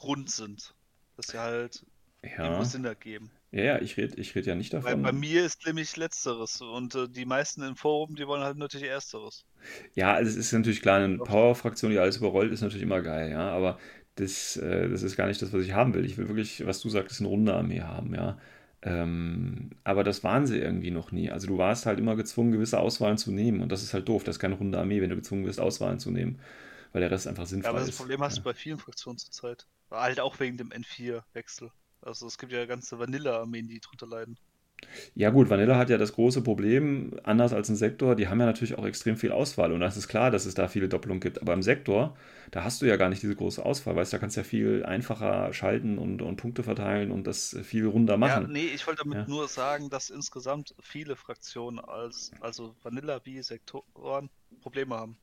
rund sind? Dass sie halt ja. irgendwo Sinn ergeben?
Ja, ja, ich rede ich red ja nicht davon. Weil
bei mir ist nämlich Letzteres und äh, die meisten im Forum, die wollen halt natürlich Ersteres.
Ja, also es ist natürlich klar, eine Power-Fraktion, die alles überrollt, ist natürlich immer geil, ja, aber das, äh, das ist gar nicht das, was ich haben will. Ich will wirklich, was du sagst, eine runde Armee haben, ja. Ähm, aber das waren sie irgendwie noch nie. Also du warst halt immer gezwungen, gewisse Auswahlen zu nehmen. Und das ist halt doof. Das ist keine runde Armee, wenn du gezwungen wirst, Auswahlen zu nehmen. Weil der Rest einfach sinnvoll ist. Ja, aber das
ist. Problem hast ja. du bei vielen Fraktionen zurzeit. Halt auch wegen dem N4-Wechsel. Also es gibt ja ganze Vanilla-Armeen, die drunter leiden.
Ja gut, Vanilla hat ja das große Problem, anders als ein Sektor, die haben ja natürlich auch extrem viel Auswahl und das ist klar, dass es da viele Doppelungen gibt, aber im Sektor, da hast du ja gar nicht diese große Auswahl, weißt du, da kannst du ja viel einfacher schalten und, und Punkte verteilen und das viel runder machen.
Ja, nee, ich wollte damit
Ja.
nur sagen, dass insgesamt viele Fraktionen als, also Vanilla wie Sektoren Probleme haben.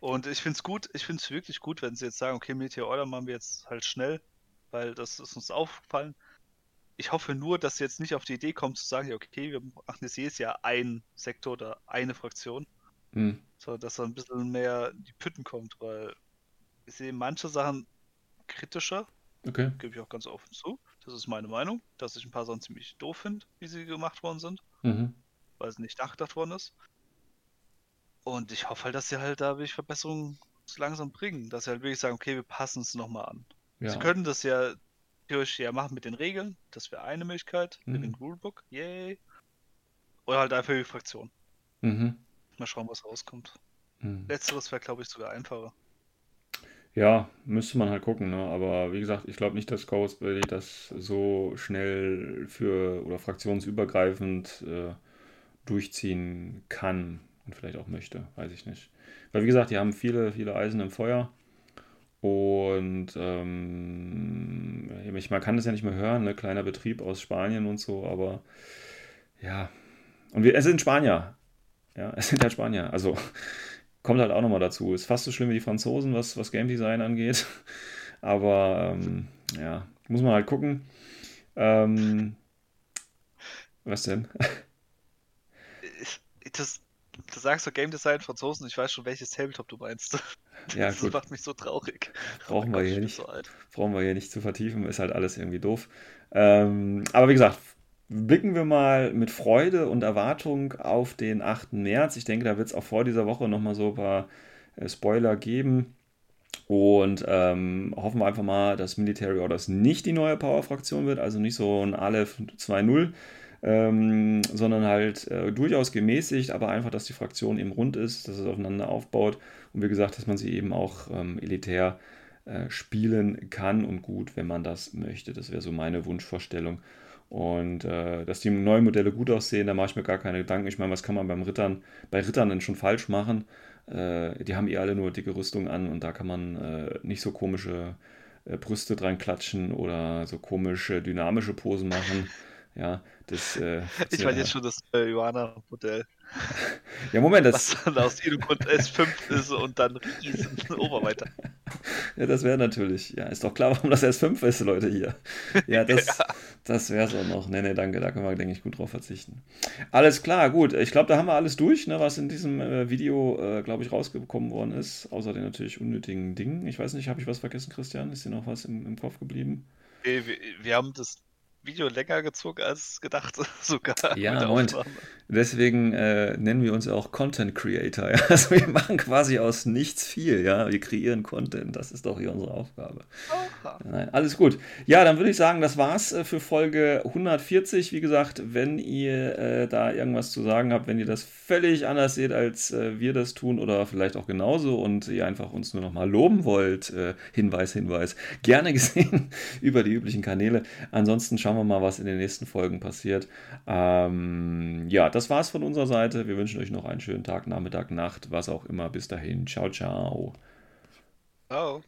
Und ich finde es gut, ich finde es wirklich gut, wenn sie jetzt sagen, okay, Meteor Order machen wir jetzt halt schnell, weil das ist uns aufgefallen. Ich hoffe nur, dass sie jetzt nicht auf die Idee kommen zu sagen, ja, okay, wir machen jetzt jedes Jahr ein Sektor oder eine Fraktion,
Hm.
sondern dass da ein bisschen mehr in die Pütten kommt, weil ich sehe manche Sachen kritischer,
Okay.
gebe ich auch ganz offen zu. Das ist meine Meinung, dass ich ein paar Sachen ziemlich doof finde, wie sie gemacht worden sind,
Mhm.
weil es nicht nachgedacht worden ist. Und ich hoffe halt, dass sie halt da wirklich Verbesserungen so langsam bringen, dass sie halt wirklich sagen, okay, wir passen es nochmal an.
Ja.
Sie können das ja theoretisch ja machen mit den Regeln, das wäre eine Möglichkeit,
Mhm.
mit dem Rulebook, yay. Oder halt einfach die Fraktion.
Mhm.
Mal schauen, was rauskommt.
Mhm.
Letzteres wäre, glaube ich, sogar einfacher.
Ja, müsste man halt gucken, ne? Aber wie gesagt, ich glaube nicht, dass Ghostbody das so schnell für oder fraktionsübergreifend äh, durchziehen kann und vielleicht auch möchte, weiß ich nicht. Weil wie gesagt, die haben viele, viele Eisen im Feuer und ähm, man kann das ja nicht mehr hören, ne? Kleiner Betrieb aus Spanien und so, aber ja. Und wir, es sind Spanier. Ja, es sind halt Spanier. Also kommt halt auch nochmal dazu. Ist fast so schlimm wie die Franzosen, was, was Game Design angeht. Aber ähm, ja, muss man halt gucken. Ähm, was denn?
Das, du sagst so Game Design Franzosen, ich weiß schon, welches Tabletop du meinst.
Ja,
das
gut.
macht mich so traurig.
Brauchen
Oh
wir
Gott,
hier nicht.
so.
Brauchen wir hier nicht zu vertiefen, ist halt alles irgendwie doof. Ähm, aber wie gesagt, blicken wir mal mit Freude und Erwartung auf den 8. März. Ich denke, da wird es auch vor dieser Woche nochmal so ein paar äh, Spoiler geben. Und ähm, hoffen wir einfach mal, dass Military Orders nicht die neue Power-Fraktion wird, also nicht so ein Aleph 2.0, ähm, sondern halt äh, durchaus gemäßigt, aber einfach, dass die Fraktion eben rund ist, dass es aufeinander aufbaut und wie gesagt, dass man sie eben auch ähm, elitär äh, spielen kann und gut, wenn man das möchte. Das wäre so meine Wunschvorstellung. Und äh, dass die neuen Modelle gut aussehen, da mache ich mir gar keine Gedanken. Ich meine, was kann man beim Rittern, bei Rittern denn schon falsch machen? Äh, die haben eh alle nur dicke Rüstung an und da kann man äh, nicht so komische äh, Brüste dran klatschen oder so komische dynamische Posen machen. Ja, das. Äh,
Ich meine jetzt schon das äh, Johanna-Modell,
Ja, Moment,
was
das,
dann aus jedem Grund S5 ist und dann riesen Oberweiter.
ja, das wäre natürlich. Ja, ist doch klar, warum das S5 ist, Leute hier. Ja, das, das wäre es auch noch. Nee, nee, danke, da können wir, denke ich, gut drauf verzichten. Alles klar, gut. Ich glaube, da haben wir alles durch, ne, was in diesem äh, Video, äh, glaube ich, rausgekommen worden ist. Außer den natürlich unnötigen Dingen. Ich weiß nicht, habe ich was vergessen, Christian? Ist dir noch was im, im Kopf geblieben?
Nee, wir, wir haben das Video länger gezogen als gedacht, sogar.
Ja.
Aufnahme.
Deswegen äh, nennen wir uns auch Content Creator. Ja? Also wir machen quasi aus nichts viel, ja. Wir kreieren Content. Das ist doch hier unsere Aufgabe.
Aha.
Nein, alles gut. Ja, dann würde ich sagen, das war's äh, für Folge 140. Wie gesagt, wenn ihr äh, da irgendwas zu sagen habt, wenn ihr das völlig anders seht, als äh, wir das tun oder vielleicht auch genauso und ihr einfach uns nur noch mal loben wollt, äh, Hinweis, Hinweis, gerne gesehen über die üblichen Kanäle. Ansonsten schauen wir mal, was in den nächsten Folgen passiert. Ähm, ja, das war's von unserer Seite. Wir wünschen euch noch einen schönen Tag, Nachmittag, Nacht, was auch immer. Bis dahin. Ciao, ciao.
Ciao.